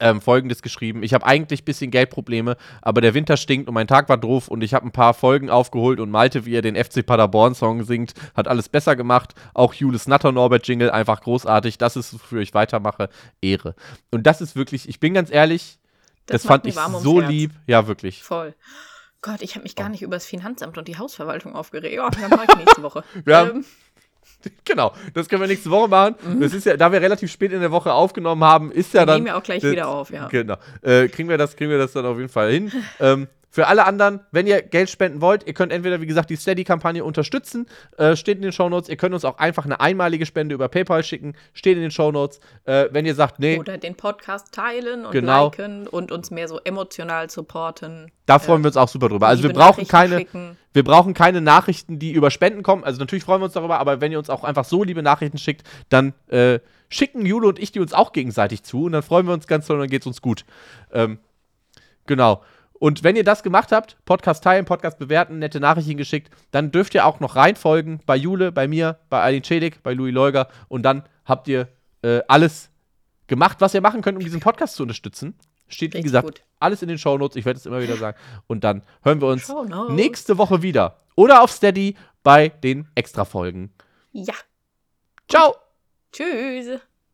B: ähm, folgendes geschrieben. Ich habe eigentlich ein bisschen Geldprobleme, aber der Winter stinkt und mein Tag war doof und ich habe ein paar Folgen aufgeholt und Malte, wie er den FC Paderborn-Song singt, hat alles besser gemacht. Auch Jules Natter Norbert Jingle, einfach großartig. Das ist, wofür ich weitermache. Ehre. Und das ist wirklich, ich bin ganz ehrlich, das, das fand ich so lieb. Ja, wirklich.
A: Voll. Gott, ich habe mich gar nicht über das Finanzamt und die Hausverwaltung aufgeregt. Ja, dann mache ich nächste Woche.
B: Haben, ähm, Genau, das können wir nächste Woche machen. Mhm. Das ist ja, da wir relativ spät in der Woche aufgenommen haben, ist ja wir dann.
A: Nehmen wir auch gleich das, wieder auf, ja.
B: Genau. Äh, kriegen, wir das, kriegen wir das dann auf jeden Fall hin. ähm, für alle anderen, wenn ihr Geld spenden wollt, ihr könnt entweder, wie gesagt, die Steady-Kampagne unterstützen, äh, steht in den Shownotes. Ihr könnt uns auch einfach eine einmalige Spende über PayPal schicken, steht in den Shownotes. Äh, wenn ihr sagt, nee.
A: Oder den Podcast teilen und genau. liken und uns mehr so emotional supporten.
B: Da freuen äh, wir uns auch super drüber. Also wir brauchen keine, wir brauchen keine Nachrichten, die über Spenden kommen. Also natürlich freuen wir uns darüber, aber wenn ihr uns auch einfach so liebe Nachrichten schickt, dann äh, schicken Jule und ich die uns auch gegenseitig zu und dann freuen wir uns ganz toll und dann geht es uns gut. Ähm, genau. Und wenn ihr das gemacht habt, Podcast teilen, Podcast bewerten, nette Nachrichten geschickt, dann dürft ihr auch noch reinfolgen bei Jule, bei mir, bei Alin Cedik, bei Louis Leuger und dann habt ihr äh, alles gemacht, was ihr machen könnt, um diesen Podcast zu unterstützen. Steht, wie gesagt, gut. alles in den Shownotes. Ich werde es immer wieder sagen. Und dann hören wir uns nächste Woche wieder. Oder auf Steady bei den Extra-Folgen.
A: Ja.
B: Ciao.
A: Tschüss.